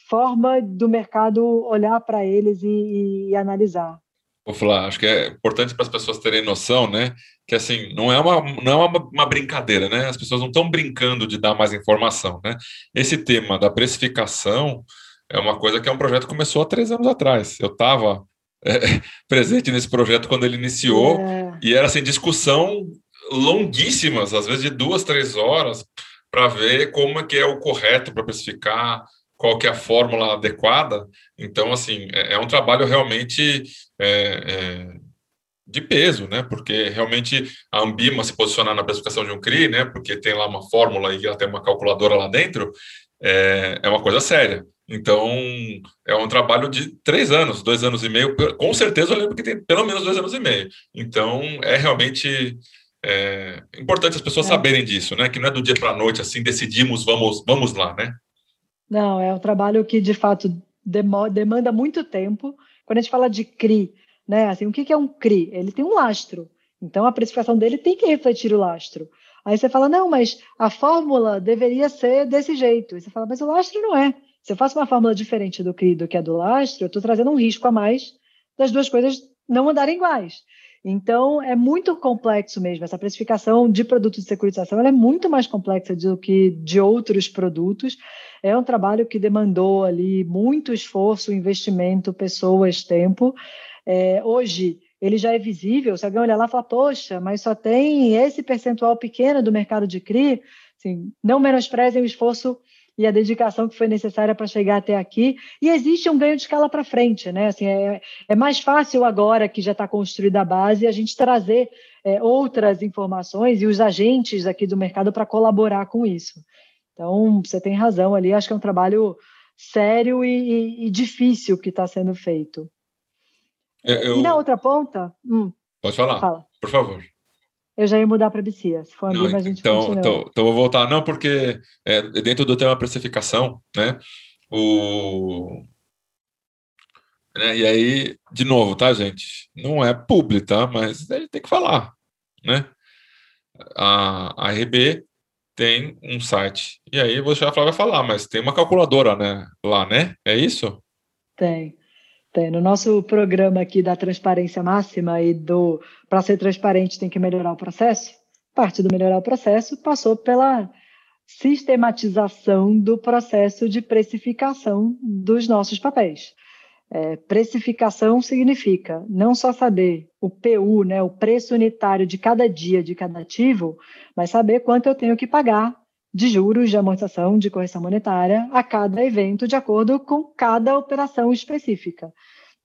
forma do mercado olhar para eles e, e, analisar. Vou falar, acho que é importante para as pessoas terem noção, né, que assim não é uma não é uma, uma brincadeira, né, as pessoas não estão brincando de dar mais informação, né. Esse tema da precificação é uma coisa que é um projeto que começou há três anos atrás. Eu estava é, [LAUGHS] presente nesse projeto quando ele iniciou é. e era assim discussão longuíssimas, às vezes de duas, três horas, para ver como é que é o correto para especificar, qual que é a fórmula adequada. Então, assim, é, é um trabalho realmente é, é, de peso, né? Porque realmente a Ambima se posicionar na especificação de um CRI, né? Porque tem lá uma fórmula e ela tem uma calculadora lá dentro, é, é uma coisa séria. Então, é um trabalho de três anos, dois anos e meio. Com certeza eu lembro que tem pelo menos dois anos e meio. Então, é realmente é importante as pessoas é. saberem disso, né? Que não é do dia para a noite, assim, decidimos, vamos, vamos lá, né? Não, é um trabalho que, de fato, demanda muito tempo. Quando a gente fala de CRI, né? Assim, o que é um CRI? Ele tem um lastro. Então a precificação dele tem que refletir o lastro. Aí você fala, não, mas a fórmula deveria ser desse jeito. E você fala, mas o lastro não é. Se eu faço uma fórmula diferente do que, do que a do lastro, eu estou trazendo um risco a mais das duas coisas não andarem iguais. Então, é muito complexo mesmo. Essa precificação de produtos de securitização é muito mais complexa do que de outros produtos. É um trabalho que demandou ali muito esforço, investimento, pessoas, tempo. É, hoje, ele já é visível. Se alguém olhar lá e falar, poxa, mas só tem esse percentual pequeno do mercado de CRI, assim, não menosprezem o esforço e a dedicação que foi necessária para chegar até aqui. E existe um ganho de escala para frente, né? Assim, é, é, mais fácil agora que já está construída a base a gente trazer é, outras informações e os agentes aqui do mercado para colaborar com isso. Então, você tem razão ali, acho que é um trabalho sério e, e, e difícil que está sendo feito. Eu... E na outra ponta. Hum, Pode falar, fala. por favor eu já ia mudar para BCIA. Se for não, a gente então, continua. Então, então, vou voltar. Não, porque é, dentro do tema precificação, né? O... Né, e aí, de novo, tá, gente? Não é público, tá? Mas a gente tem que falar, né? A, a RB tem um site. E aí, você já vai falar, mas tem uma calculadora, né? Lá, né? É isso? Tem. Tem. No nosso programa aqui da transparência máxima e do para ser transparente tem que melhorar o processo, parte do melhorar o processo passou pela sistematização do processo de precificação dos nossos papéis. É, precificação significa não só saber o PU, né, o preço unitário de cada dia de cada ativo, mas saber quanto eu tenho que pagar de juros, de amortização, de correção monetária a cada evento, de acordo com cada operação específica.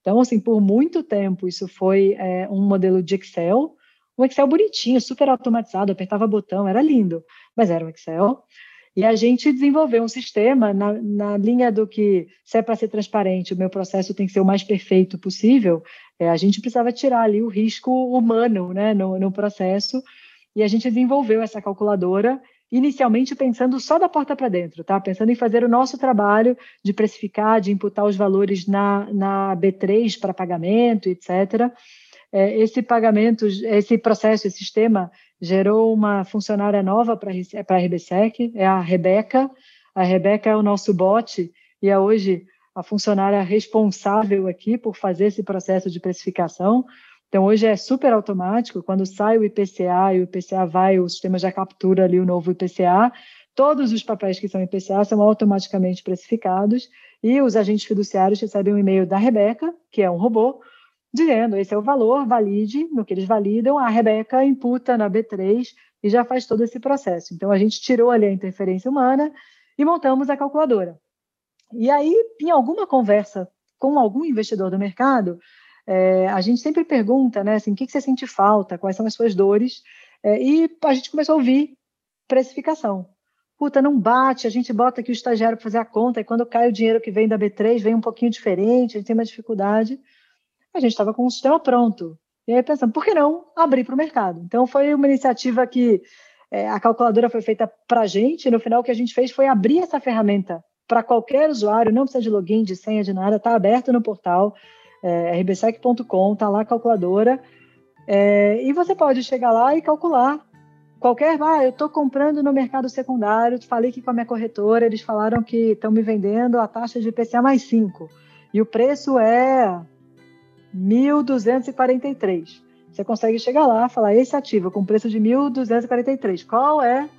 Então, assim, por muito tempo, isso foi é, um modelo de Excel, um Excel bonitinho, super automatizado, apertava botão, era lindo, mas era um Excel. E a gente desenvolveu um sistema na, na linha do que, se é para ser transparente, o meu processo tem que ser o mais perfeito possível, é, a gente precisava tirar ali o risco humano né, no, no processo, e a gente desenvolveu essa calculadora inicialmente pensando só da porta para dentro, tá? Pensando em fazer o nosso trabalho de precificar, de imputar os valores na, na B3 para pagamento, etc. É, esse pagamento, esse processo, esse sistema gerou uma funcionária nova para a RBSEC, é a Rebeca. A Rebeca é o nosso bot e é hoje a funcionária responsável aqui por fazer esse processo de precificação. Então, hoje é super automático, quando sai o IPCA e o IPCA vai, o sistema já captura ali o novo IPCA, todos os papéis que são IPCA são automaticamente precificados e os agentes fiduciários recebem um e-mail da Rebeca, que é um robô, dizendo esse é o valor, valide, no que eles validam, a Rebeca imputa na B3 e já faz todo esse processo. Então, a gente tirou ali a interferência humana e montamos a calculadora. E aí, em alguma conversa com algum investidor do mercado, é, a gente sempre pergunta, né, assim, o que, você sente falta, quais são as suas dores, é, e a gente começou a ouvir precificação. Puta, não bate, a gente bota aqui o estagiário para fazer a conta, e quando cai o dinheiro que vem da B3, vem um pouquinho diferente, a gente tem uma dificuldade. A gente estava com o sistema pronto. E aí pensando, por que não abrir para o mercado? Então foi uma iniciativa que é, a calculadora foi feita para a gente, e no final o que a gente fez foi abrir essa ferramenta para qualquer usuário, não precisa de login, de senha, de nada, está aberto no portal é, rbsec.com, tá lá a calculadora, é, e você pode chegar lá e calcular qualquer, ah, eu estou comprando no mercado secundário, falei que com a minha corretora, eles falaram que estão me vendendo a taxa de IPCA mais 5, e o preço é 1.243. Você consegue chegar lá, falar esse ativo com preço de 1.243, qual é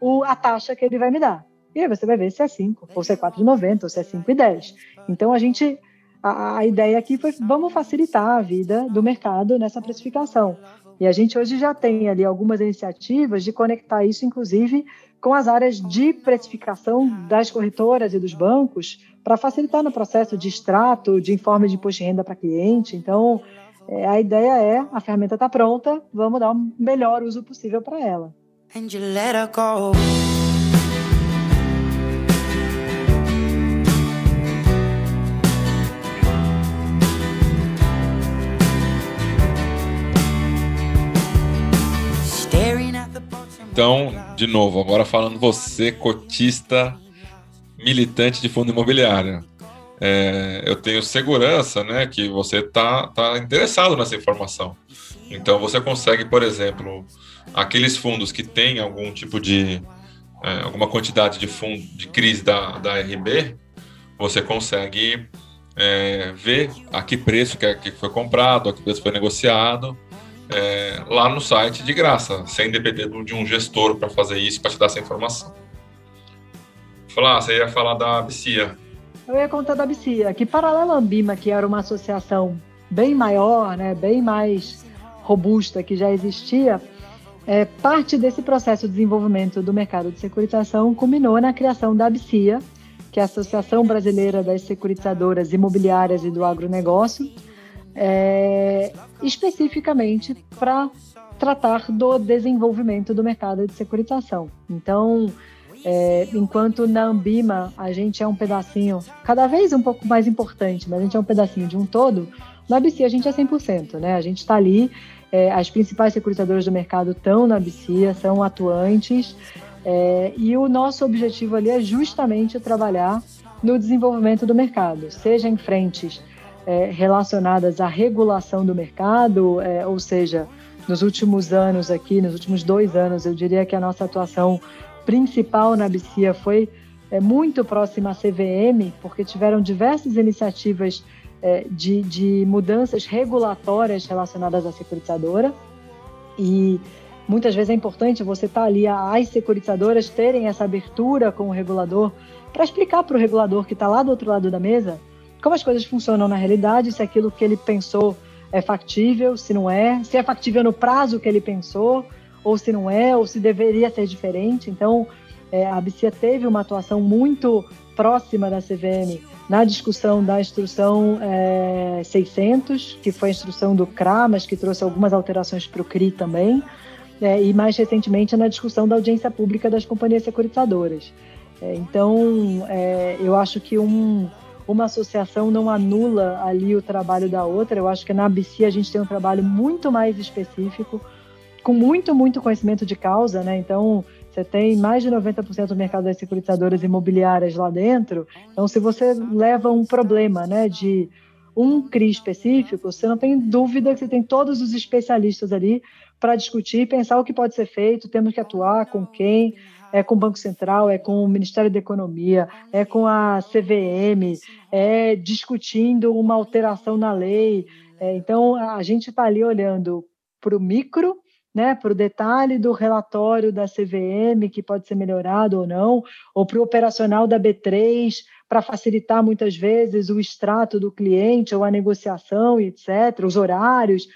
o, a taxa que ele vai me dar? E aí você vai ver se é 5, ou se é 4,90, ou se é 5,10. Então a gente a, a ideia aqui foi vamos facilitar a vida do mercado nessa precificação. E a gente hoje já tem ali algumas iniciativas de conectar isso, inclusive, com as áreas de precificação das corretoras e dos bancos, para facilitar no processo de extrato, de informe de imposto de renda para cliente. Então, é, a ideia é, a ferramenta está pronta, vamos dar o melhor uso possível para ela. And you let her go. Então, de novo, agora falando você, cotista militante de fundo imobiliário. é, eu tenho segurança, né, que você está tá interessado nessa informação. Então você consegue, por exemplo, aqueles fundos que têm algum tipo de é, alguma quantidade de fundo de crise da, da RB, você consegue é, ver a que preço que, é, que foi comprado, a que preço foi negociado, é, lá no site de graça, sem depender de um gestor para fazer isso, para te dar essa informação. Falar, você ia falar da Abcia. Eu ia contar da Abcia, que paralela à Ambima, que era uma associação bem maior, né, bem mais robusta que já existia, é, parte desse processo de desenvolvimento do mercado de securitização culminou na criação da Abcia, que é a Associação Brasileira das Securitizadoras Imobiliárias e do Agronegócio, é, especificamente para tratar do desenvolvimento do mercado de securitização. Então, é, enquanto na Ambima a gente é um pedacinho, cada vez um pouco mais importante, mas a gente é um pedacinho de um todo, na ABC a gente é 100%, né? A gente está ali, é, as principais securitizadoras do mercado estão na ABC, são atuantes, é, e o nosso objetivo ali é justamente trabalhar no desenvolvimento do mercado, seja em frentes é, relacionadas à regulação do mercado, é, ou seja, nos últimos anos aqui, nos últimos dois anos, eu diria que a nossa atuação principal na BCIA foi é, muito próxima à CVM, porque tiveram diversas iniciativas é, de, de mudanças regulatórias relacionadas à securitizadora. E Muitas vezes é importante você estar tá ali, as securitizadoras terem essa abertura com o regulador para explicar para o regulador que está lá do outro lado da mesa como as coisas funcionam na realidade, se aquilo que ele pensou é factível, se não é, se é factível no prazo que ele pensou, ou se não é, ou se deveria ser diferente. Então, é, a BCIA teve uma atuação muito próxima da CVM na discussão da instrução é, 600, que foi a instrução do CRA, mas que trouxe algumas alterações para o CRI também é, e mais recentemente na discussão da audiência pública das companhias securitizadoras. É, então, é, eu acho que um, uma associação não anula ali o trabalho da outra. Eu acho que na ABC a gente tem um trabalho muito mais específico, com muito, muito conhecimento de causa, né? Então, você tem mais de 90% do mercado das securitizadoras imobiliárias lá dentro. Então, se você leva um problema, né, de um CRI específico, você não tem dúvida que você tem todos os especialistas ali para discutir pensar o que pode ser feito, temos que atuar com quem, é com o Banco Central, é com o Ministério da Economia, é com a CVM, é discutindo uma alteração na lei. É, então, a gente está ali olhando para o micro, né, para o detalhe do relatório da CVM, que pode ser melhorado ou não, ou para o operacional da B3, para facilitar muitas vezes o extrato do cliente ou a negociação, etc., os horários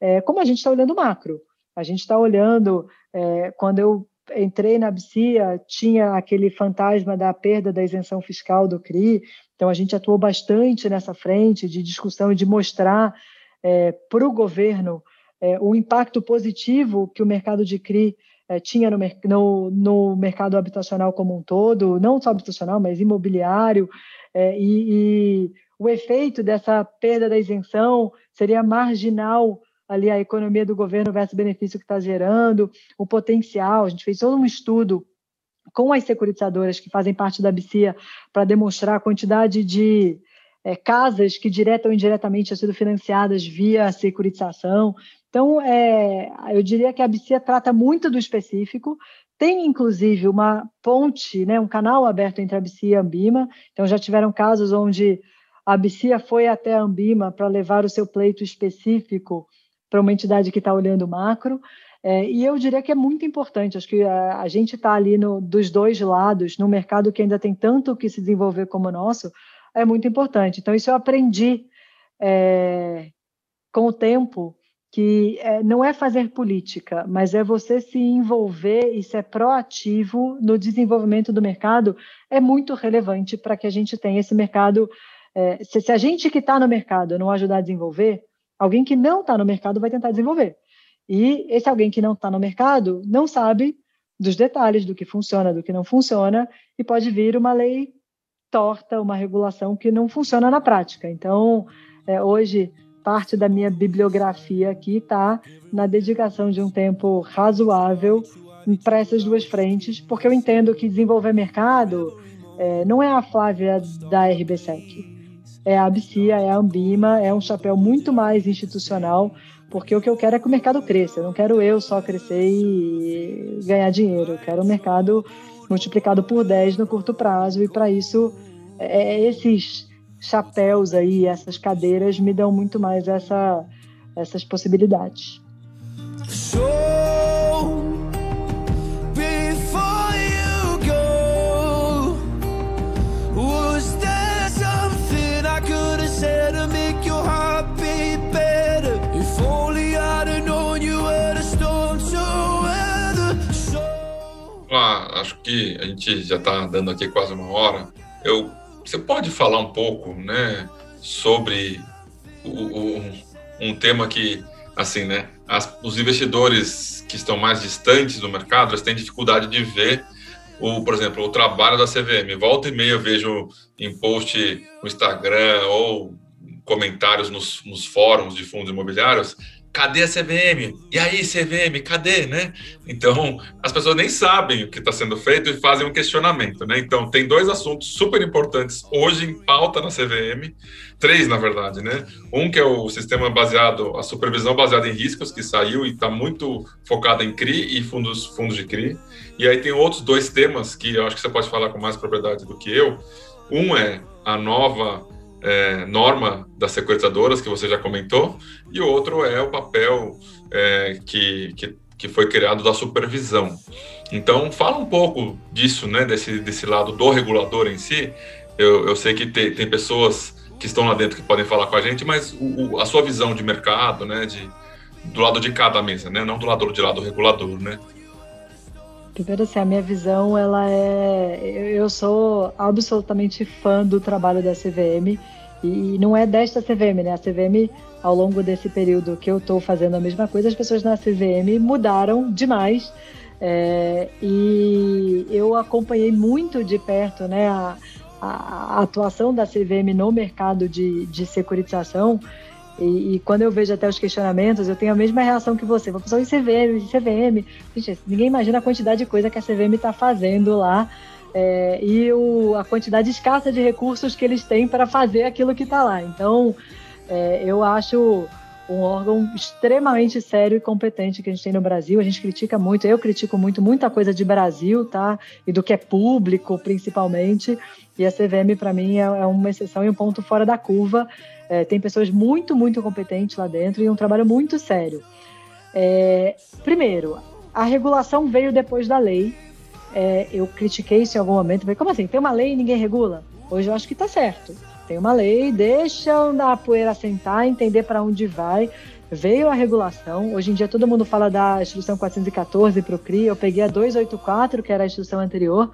é, como a gente está olhando macro. A gente está olhando, é, quando eu entrei na BCIA, tinha aquele fantasma da perda da isenção fiscal do CRI, então a gente atuou bastante nessa frente de discussão e de mostrar é, para o governo é, o impacto positivo que o mercado de CRI é, tinha no, no, no, mercado habitacional como um todo, não só habitacional, mas imobiliário, é, e, e o efeito dessa perda da isenção seria marginal ali a economia do governo versus o benefício que está gerando, o potencial. A gente fez todo um estudo com as securitizadoras que fazem parte da BCIA para demonstrar a quantidade de é, casas que direta ou indiretamente tinham sido financiadas via securitização. Então, é, eu diria que a BCIA trata muito do específico, tem inclusive uma ponte, né, um canal aberto entre a BCIA e a Ambima. Então, já tiveram casos onde a BCIA foi até a Ambima para levar o seu pleito específico para uma entidade que está olhando macro. É, e eu diria que é muito importante. Acho que a, a gente está ali no, dos dois lados, no mercado que ainda tem tanto que se desenvolver como o nosso, é muito importante. Então, isso eu aprendi é, com o tempo, que é, não é fazer política, mas é você se envolver e ser proativo no desenvolvimento do mercado, é muito relevante para que a gente tenha esse mercado. É, se, se a gente que está no mercado não ajudar a desenvolver, Alguém que não está no mercado vai tentar desenvolver. E esse alguém que não está no mercado não sabe dos detalhes do que funciona, do que não funciona, e pode vir uma lei torta, uma regulação que não funciona na prática. Então, é, hoje, parte da minha bibliografia aqui está na dedicação de um tempo razoável para essas duas frentes, porque eu entendo que desenvolver mercado é, não é a Flávia da RBSEC é a Abcia, é a Ambima, é um chapéu muito mais institucional, porque o que eu quero é que o mercado cresça. Eu não quero eu só crescer e ganhar dinheiro. Eu quero o mercado multiplicado por 10 no curto prazo, e para isso, é, é, esses chapéus aí, essas cadeiras, me dão muito mais essa, essas possibilidades. acho que a gente já está dando aqui quase uma hora. Eu, você pode falar um pouco, né, sobre o, o, um tema que, assim, né, as, os investidores que estão mais distantes do mercado, eles têm dificuldade de ver o, por exemplo, o trabalho da CVM. Volta e meia eu vejo em post no Instagram ou comentários nos, nos fóruns de fundos imobiliários cadê a CVM? E aí, CVM, cadê, né? Então, as pessoas nem sabem o que está sendo feito e fazem um questionamento, né? Então, tem dois assuntos super importantes hoje em pauta na CVM, três, na verdade, né? Um que é o sistema baseado, a supervisão baseada em riscos, que saiu e está muito focado em CRI e fundos, fundos de CRI. E aí tem outros dois temas que eu acho que você pode falar com mais propriedade do que eu. Um é a nova é, norma das securitizadoras, que você já comentou, e o outro é o papel é, que, que, que, foi criado da supervisão. Então, fala um pouco disso, né, desse, desse lado do regulador em si. Eu, eu sei que te, tem pessoas que estão lá dentro que podem falar com a gente, mas o, o, a sua visão de mercado, né, de, do lado de cada mesa, né, não do lado de lado regulador, né? Primeiro, assim, a minha visão, ela é... Eu sou absolutamente fã do trabalho da CVM e não é desta CVM, né? A CVM, ao longo desse período que eu estou fazendo a mesma coisa, as pessoas na CVM mudaram demais. É, e eu acompanhei muito de perto né, a, a, atuação da CVM no mercado de, de securitização. E, e, quando eu vejo até os questionamentos, eu tenho a mesma reação que você. Vou pensar em CVM, em CVM. Gente, ninguém imagina a quantidade de coisa que a CVM está fazendo lá é, e o, a quantidade escassa de recursos que eles têm para fazer aquilo que está lá. Então, é, eu acho um órgão extremamente sério e competente que a gente tem no Brasil. A gente critica muito, eu critico muito muita coisa de Brasil, tá? E do que é público, principalmente. E a CVM, para mim, é, é, uma exceção e um ponto fora da curva. É, tem pessoas muito, muito competentes lá dentro e um trabalho muito sério. É, primeiro, a regulação veio depois da lei, é, eu critiquei isso em algum momento. Falei, como assim? Tem uma lei e ninguém regula? Hoje eu acho que está certo. Tem uma lei, deixa a poeira sentar, entender para onde vai. Veio a regulação. Hoje em dia todo mundo fala da instrução 414 para o CRI. Eu peguei a 284, que era a instrução anterior.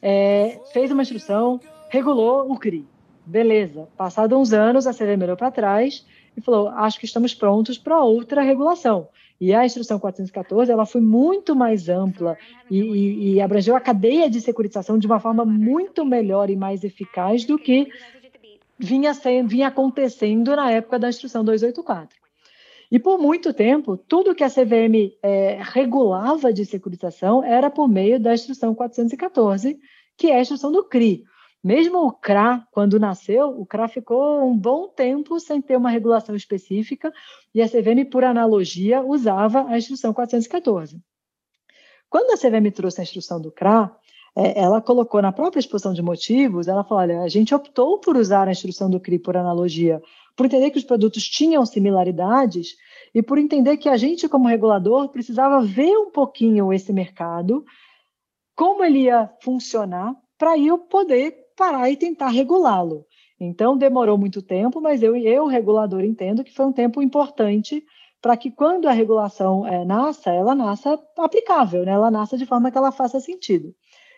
É, fez uma instrução, regulou o CRI. Beleza. Passados uns anos, a CVM melhorou para trás e falou: acho que estamos prontos para outra regulação. E a instrução 414 ela foi muito mais ampla e, e, e, abrangeu a cadeia de securitização de uma forma muito melhor e mais eficaz do que vinha, sendo, vinha acontecendo na época da instrução 284. E por muito tempo, tudo que a CVM é, regulava de securitização era por meio da instrução 414, que é a instrução do CRI, mesmo o CRA, quando nasceu, o CRA ficou um bom tempo sem ter uma regulação específica e a CVM, por analogia, usava a instrução 414. Quando a CVM trouxe a instrução do CRA, é, ela colocou na própria exposição de motivos, ela falou, olha, a gente optou por usar a instrução do CRI por analogia, por entender que os produtos tinham similaridades e por entender que a gente, como regulador, precisava ver um pouquinho esse mercado, como ele ia funcionar, para eu poder parar e tentar regulá-lo. Então, demorou muito tempo, mas eu, eu, regulador, entendo que foi um tempo importante para que quando a regulação é, nasça, ela nasça aplicável, né? ela nasça de forma que ela faça sentido.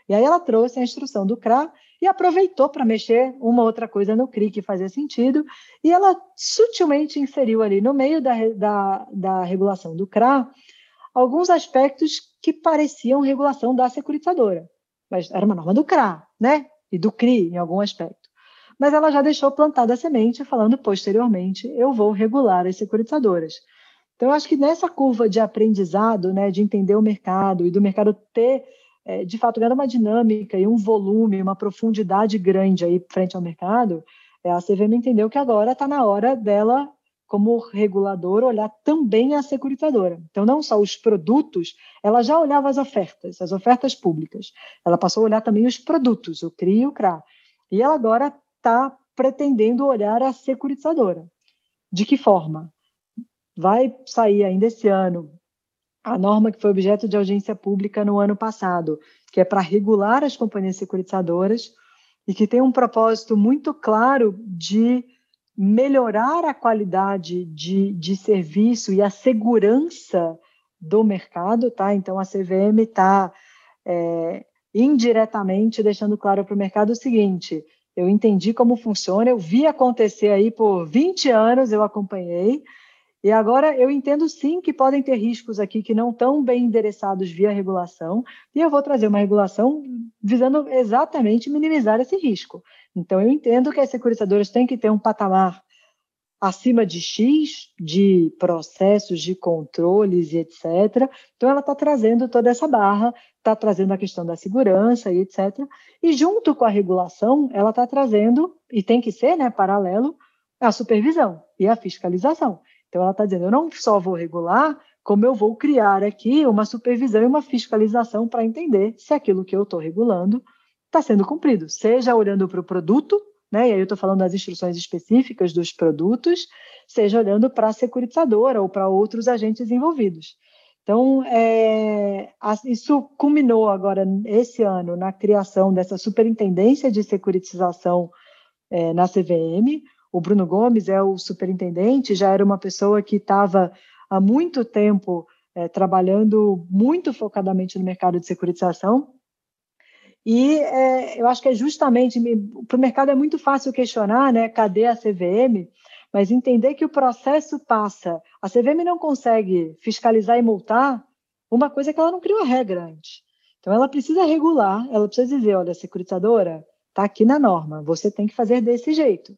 E aí ela trouxe a instrução do CRA e aproveitou para mexer uma outra coisa no CRI que fazia sentido, e ela sutilmente inseriu ali no meio da, da, da regulação do CRA alguns aspectos que pareciam regulação da securitizadora. Mas era uma norma do CRA, né? E do CRI em algum aspecto. Mas ela já deixou plantada a semente, falando posteriormente, eu vou regular as securitizadoras. Então, eu acho que nessa curva de aprendizado, né, de entender o mercado e do mercado ter, é, de fato, ganhando uma dinâmica e um volume, uma profundidade grande aí frente ao mercado, É, a CVM entendeu que agora está na hora dela, como regulador, olhar também a securitadora. Então, não só os produtos, ela já olhava as ofertas, as ofertas públicas. Ela passou a olhar também os produtos, o CRI e o CRA. E ela agora está pretendendo olhar a securitizadora. De que forma? Vai sair ainda esse ano a norma que foi objeto de audiência pública no ano passado, que é para regular as companhias securitizadoras e que tem um propósito muito claro de melhorar a qualidade de, de serviço e a segurança do mercado, tá? Então a CVM está é, indiretamente deixando claro para o mercado o seguinte: eu entendi como funciona, eu vi acontecer aí por 20 anos, eu acompanhei, e agora eu entendo sim que podem ter riscos aqui que não estão bem endereçados via regulação, e eu vou trazer uma regulação visando exatamente minimizar esse risco. Então eu entendo que as securitizadoras têm que ter um patamar acima de X de processos, de controles e etc. Então ela está trazendo toda essa barra, está trazendo a questão da segurança e etc. E junto com a regulação, ela está trazendo, e tem que ser né, paralelo, a supervisão e a fiscalização. Então, ela está dizendo: eu não só vou regular, como eu vou criar aqui uma supervisão e uma fiscalização para entender se aquilo que eu estou regulando está sendo cumprido, seja olhando para o produto, né, e aí eu estou falando das instruções específicas dos produtos, seja olhando para a securitizadora ou para outros agentes envolvidos. Então, é, isso culminou agora, esse ano, na criação dessa superintendência de securitização é, na CVM, o Bruno Gomes é o superintendente, já era uma pessoa que estava há muito tempo é, trabalhando muito focadamente no mercado de securitização. E é, eu acho que é justamente, para o mercado é muito fácil questionar, né, cadê a CVM, mas entender que o processo passa, a CVM não consegue fiscalizar e multar uma coisa que ela não criou a regra antes. Então ela precisa regular, ela precisa dizer, olha, securitizadora, está aqui na norma, você tem que fazer desse jeito.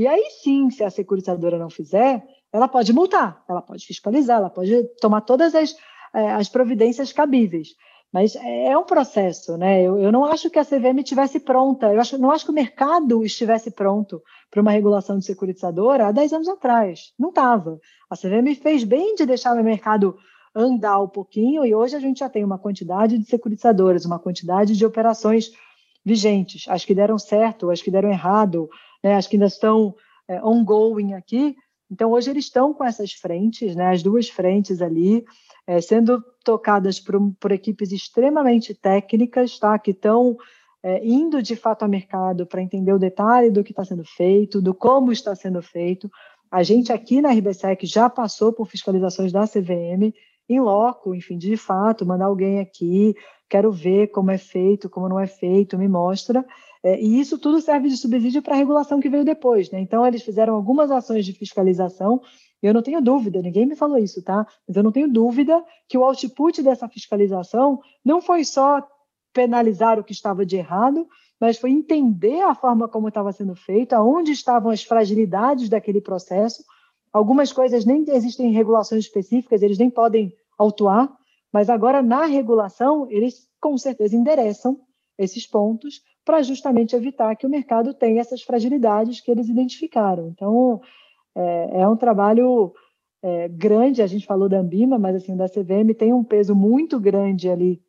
E aí sim, se a securitizadora não fizer, ela pode multar, ela pode fiscalizar, ela pode tomar todas as, é, as providências cabíveis. Mas é um processo, né? Eu, eu não acho que a CVM estivesse pronta, eu acho, não acho que o mercado estivesse pronto para uma regulação de securitizadora há 10 anos atrás. Não estava. A CVM fez bem de deixar o mercado andar um pouquinho e hoje a gente já tem uma quantidade de securitizadoras, uma quantidade de operações vigentes, as que deram certo, as que deram errado, né, as que ainda estão é, ongoing aqui. Então, hoje eles estão com essas frentes, né, as duas frentes ali, é, sendo tocadas por, por, equipes extremamente técnicas, tá, que estão é, indo de fato ao mercado para entender o detalhe do que está sendo feito, do como está sendo feito. A gente aqui na RBSEC já passou por fiscalizações da CVM, em loco, enfim, de fato, mandar alguém aqui, quero ver como é feito, como não é feito, me mostra. É, e isso tudo serve de subsídio para a regulação que veio depois. Né? Então, eles fizeram algumas ações de fiscalização. Eu não tenho dúvida, ninguém me falou isso, tá? Mas eu não tenho dúvida que o output dessa fiscalização não foi só penalizar o que estava de errado, mas foi entender a forma como estava sendo feito, aonde estavam as fragilidades daquele processo. Algumas coisas nem existem regulações específicas, eles nem podem autuar, mas agora na regulação eles com certeza endereçam esses pontos para justamente evitar que o mercado tenha essas fragilidades que eles identificaram. Então, é, é um trabalho é, grande, a gente falou da Ambima, mas assim, da CVM tem um peso muito grande ali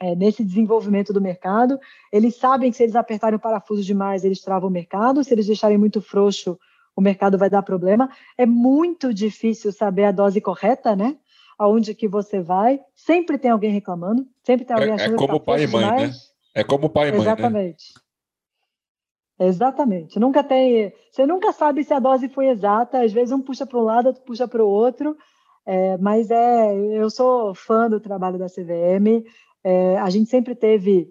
é, nesse desenvolvimento do mercado. Eles sabem que se eles apertarem o parafuso demais, eles travam o mercado, se eles deixarem muito frouxo, o mercado vai dar problema. É muito difícil saber a dose correta, né? Aonde que você vai, sempre tem alguém reclamando, sempre tem alguém é, achando é como que tá pai e mãe, demais. né? É como pai e mãe, Exatamente. Né? Exatamente. Nunca tem. Você nunca sabe se a dose foi exata. Às vezes um puxa para um lado, outro puxa para o outro. É, mas é, eu sou fã do trabalho da CVM. É, a gente sempre teve,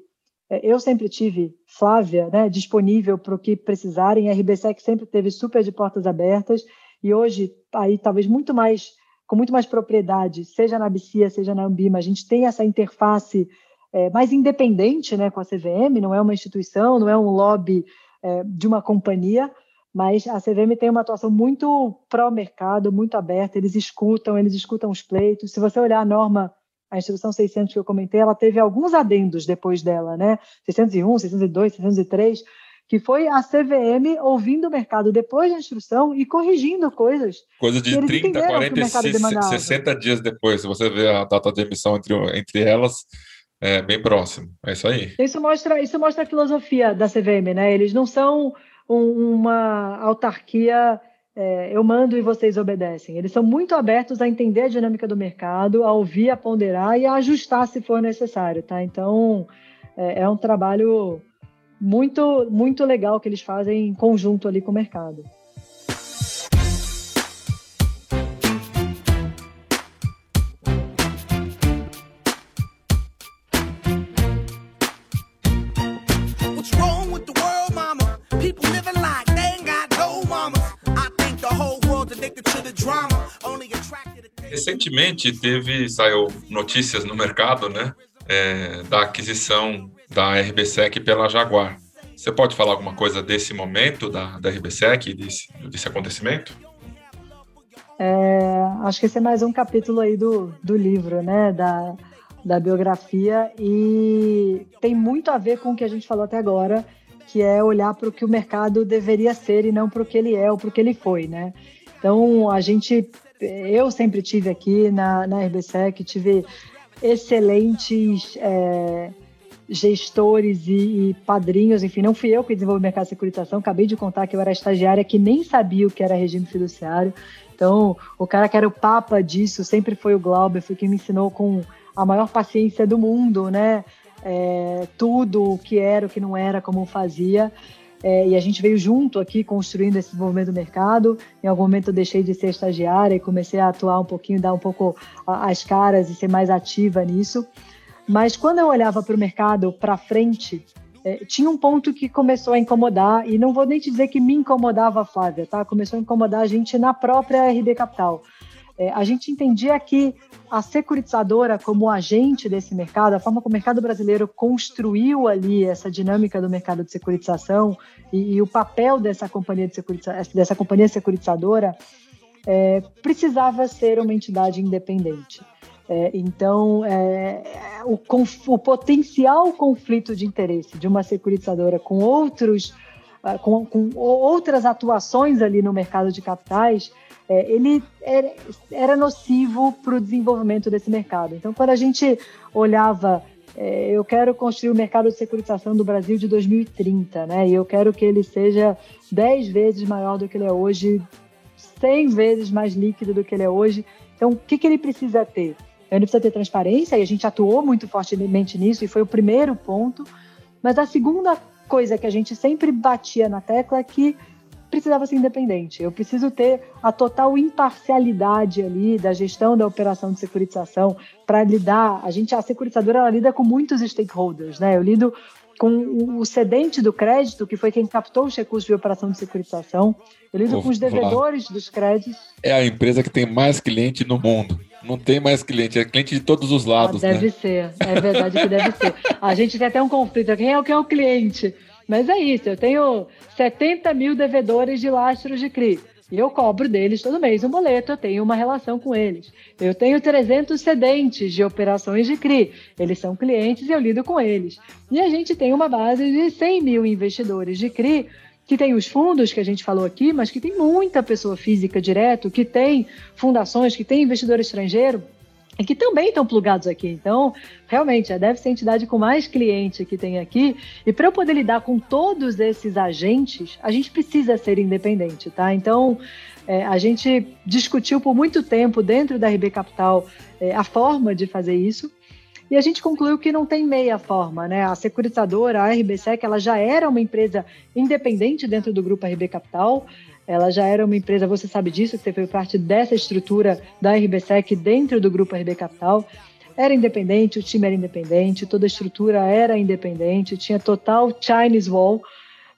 é, eu sempre tive Flávia, né, disponível para o que precisarem. A RBSEC sempre teve super de portas abertas. E hoje, aí talvez muito mais, com muito mais propriedade, seja na BCIA, seja na Ambima, a gente tem essa interface é, mais independente né, com a CVM, não é uma instituição, não é um lobby é, de uma companhia, mas a CVM tem uma atuação muito pró-mercado, muito aberta, eles escutam, eles escutam os pleitos. Se você olhar a norma, a instrução 600 que eu comentei, ela teve alguns adendos depois dela, né? 601, 602, 603, que foi a CVM ouvindo o mercado depois da instrução e corrigindo coisas. Coisa de 30, 40, 60 dias depois, se você vê a data de emissão entre, entre elas, é bem próximo. É isso aí. Isso mostra, isso mostra a filosofia da CVM, né? Eles não são um, uma autarquia é, eu mando e vocês obedecem. Eles são muito abertos a entender a dinâmica do mercado, a ouvir, a ponderar e a ajustar se for necessário, tá? Então, é, é um trabalho muito, muito legal que eles fazem em conjunto ali com o mercado. Recentemente teve, saiu notícias no mercado, né, é, da aquisição da RBSEC pela Jaguar. Você pode falar alguma coisa desse momento da, da RBSEC, desse, desse acontecimento? É, acho que esse é mais um capítulo aí do, do livro, né, da, da biografia, e tem muito a ver com o que a gente falou até agora, que é olhar para o que o mercado deveria ser e não para o que ele é ou para o que ele foi, né? Então, a gente, eu sempre tive aqui na, na RBSEC, tive excelentes é, gestores e, e, padrinhos, enfim, não fui eu que desenvolvi o mercado de securitização, acabei de contar que eu era estagiária que nem sabia o que era regime fiduciário, então o cara que era o papa disso sempre foi o Glauber, foi quem me ensinou com a maior paciência do mundo, né, é, tudo o que era, o que não era, como fazia, é, e a gente veio junto aqui construindo esse desenvolvimento do mercado. Em algum momento eu deixei de ser estagiária e comecei a atuar um pouquinho, dar um pouco as caras e ser mais ativa nisso. Mas quando eu olhava para o mercado para frente, é, tinha um ponto que começou a incomodar, e não vou nem te dizer que me incomodava, Flávia, tá? Começou a incomodar a gente na própria RB Capital. É, a gente entendia que a securitizadora, como agente desse mercado, a forma como o mercado brasileiro construiu ali essa dinâmica do mercado de securitização e, e o papel dessa companhia, de dessa companhia securitizadora, é, precisava ser uma entidade independente. É, então, é, o, o, potencial conflito de interesse de uma securitizadora com outros, ah, com, com outras atuações ali no mercado de capitais é, ele era, era nocivo para o desenvolvimento desse mercado. Então, quando a gente olhava, é, eu quero construir o mercado de securitização do Brasil de 2030, né? E eu quero que ele seja 10 vezes maior do que ele é hoje, 100 vezes mais líquido do que ele é hoje. Então, o que, que ele precisa ter? Ele precisa ter transparência, e a gente atuou muito fortemente nisso, e foi o primeiro ponto. Mas a segunda coisa que a gente sempre batia na tecla é que precisava ser independente. Eu preciso ter a total imparcialidade ali da gestão da operação de securitização para lidar. A gente, a securitizadora, ela lida com muitos stakeholders, né? Eu lido com o cedente do crédito, que foi quem captou os recursos de operação de securitização. Eu lido Vou com os devedores falar. dos créditos. É a empresa que tem mais cliente no mundo. Não tem mais cliente, é cliente de todos os lados. Ah, deve né? ser, é verdade que deve ser. A gente tem até um conflito. Quem é o que é o cliente? Mas é isso, eu tenho 70 mil devedores de lastros de CRI. E eu cobro deles todo mês um boleto, eu tenho uma relação com eles. Eu tenho 300 cedentes de operações de CRI. Eles são clientes e eu lido com eles. E a gente tem uma base de 100 mil investidores de CRI que tem os fundos que a gente falou aqui, mas que tem muita pessoa física direto, que tem fundações, que tem investidor estrangeiro e que também estão plugados aqui. Então, realmente, deve ser a entidade com mais cliente que tem aqui. E para eu poder lidar com todos esses agentes, a gente precisa ser independente, tá? Então, é, a gente discutiu por muito tempo dentro da RB Capital é, a forma de fazer isso. E a gente concluiu que não tem meia forma, né? A securitizadora, a RBSEC, ela já era uma empresa independente dentro do grupo RB Capital. Ela já era uma empresa, você sabe disso, que você foi parte dessa estrutura da RBSEC dentro do grupo RB Capital. Era independente, o time era independente, toda a estrutura era independente, tinha total Chinese Wall,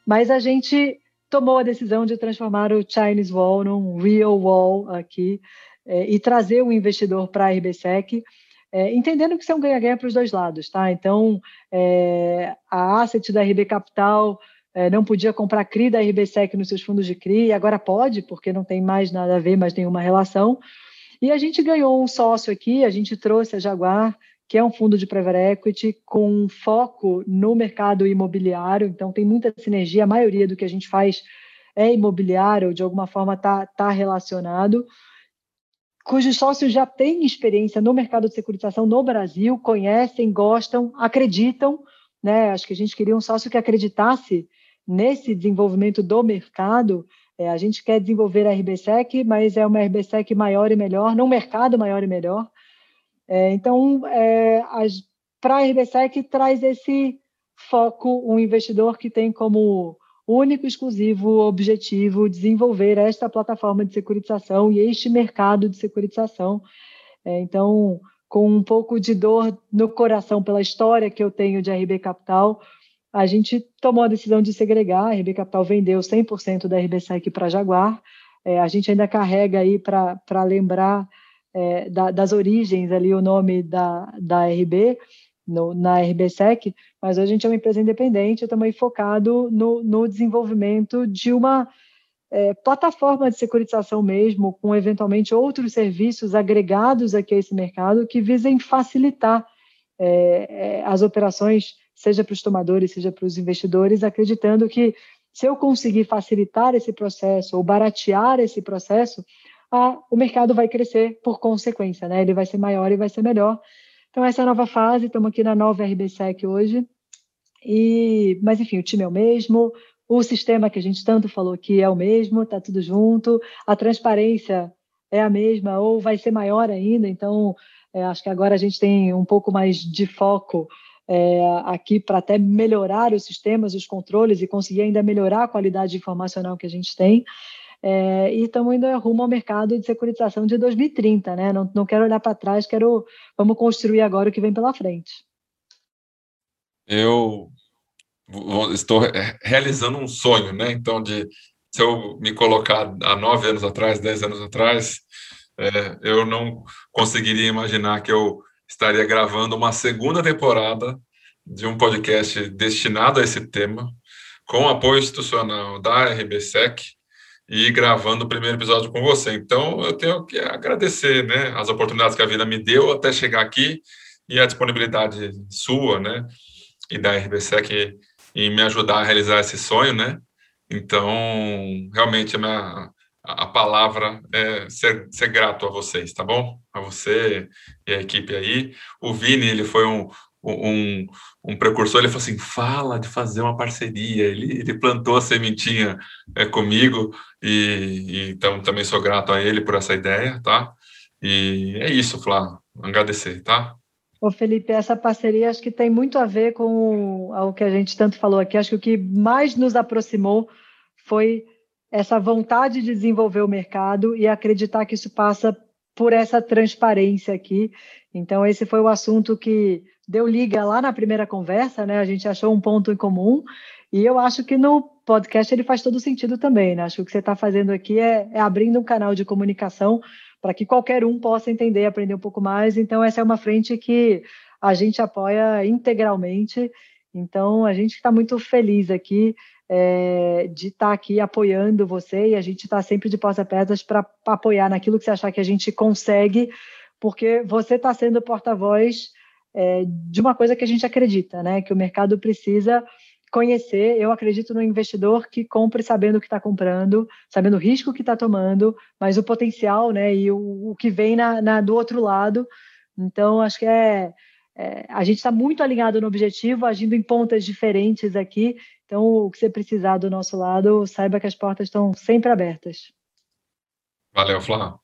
mas a gente tomou a decisão de transformar o Chinese Wall num real wall aqui é, e trazer o investidor para a RBSEC, é, entendendo que isso é um ganha-ganha para os dois lados, tá? Então, é, a asset da RB Capital é, não podia comprar CRI da RBSEC nos seus fundos de CRI, agora pode, porque não tem mais nada a ver, mas tem uma relação. E a gente ganhou um sócio aqui, a gente trouxe a Jaguar, que é um fundo de private equity com foco no mercado imobiliário, então tem muita sinergia, a maioria do que a gente faz é imobiliário, de alguma forma está tá relacionado, cujos sócios já têm experiência no mercado de securitização no Brasil, conhecem, gostam, acreditam, né? Acho que a gente queria um sócio que acreditasse nesse desenvolvimento do mercado. É, a gente quer desenvolver a RBSEC, mas é uma RBSEC maior e melhor, num mercado maior e melhor. É, então, é, para a RBSEC traz esse foco, um investidor que tem como único, exclusivo objetivo desenvolver esta plataforma de securitização e este mercado de securitização. É, então, com um pouco de dor no coração pela história que eu tenho de RB Capital, a gente tomou a decisão de segregar. A RB Capital vendeu 100% da RBSEC para Jaguar. É, a gente ainda carrega aí para lembrar é, da, das origens ali o nome da, da RB, no, na RBSEC, mas a gente é uma empresa independente, também focado no, no desenvolvimento de uma é, plataforma de securitização mesmo, com eventualmente outros serviços agregados aqui a esse mercado que visem facilitar é, é, as operações, seja para os tomadores, seja para os investidores, acreditando que se eu conseguir facilitar esse processo ou baratear esse processo, o mercado vai crescer por consequência, né? Ele vai ser maior e vai ser melhor. Então, essa é a nova fase, estamos aqui na nova RBSEC hoje. E, mas, enfim, o time é o mesmo, o sistema que a gente tanto falou aqui é o mesmo, está tudo junto, a transparência é a mesma ou vai ser maior ainda, então é, acho que agora a gente tem um pouco mais de foco é, aqui para até melhorar os sistemas, os controles e conseguir ainda melhorar a qualidade informacional que a gente tem. É, e estamos indo rumo ao mercado de securitização de 2030, né? Não, não quero olhar para trás, quero vamos construir agora o que vem pela frente. Eu estou realizando um sonho, né? Então, de se eu me colocar há nove anos atrás, dez anos atrás, é, eu não conseguiria imaginar que eu estaria gravando uma segunda temporada de um podcast destinado a esse tema, com apoio institucional da RBSEC, e gravando o primeiro episódio com você. Então, eu tenho que agradecer, né, as oportunidades que a vida me deu até chegar aqui e a disponibilidade sua, né, e da RBSEC em me ajudar a realizar esse sonho, né. Então, realmente a minha a palavra é ser, ser grato a vocês, tá bom? A você e a equipe aí. O Vini, ele foi um, um, um precursor, ele falou assim, fala de fazer uma parceria, ele, ele plantou a sementinha é, comigo, e, e, então também sou grato a ele por essa ideia, tá? E é isso, Flá, agradecer, tá? Ô Felipe, essa parceria acho que tem muito a ver com o que a gente tanto falou aqui, acho que o que mais nos aproximou foi essa vontade de desenvolver o mercado e acreditar que isso passa por essa transparência aqui. Então, esse foi o assunto que deu liga lá na primeira conversa, né? A gente achou um ponto em comum e eu acho que no podcast ele faz todo sentido também, né? Acho que o que você está fazendo aqui é, é abrindo um canal de comunicação para que qualquer um possa entender, aprender um pouco mais. Então, essa é uma frente que a gente apoia integralmente. Então, a gente está muito feliz aqui é, de estar tá aqui apoiando você e a gente está sempre de portas abertas para apoiar naquilo que você achar que a gente consegue, porque você está sendo porta-voz é, de uma coisa que a gente acredita, né? Que o mercado precisa conhecer. Eu acredito no investidor que compre sabendo o que está comprando, sabendo o risco que está tomando, mas o potencial, né? E o, o que vem na, na, do outro lado. Então, acho que é, é a gente está muito alinhado no objetivo, agindo em pontas diferentes aqui. Então, o que você precisar do nosso lado, saiba que as portas estão sempre abertas. Valeu, Flávio.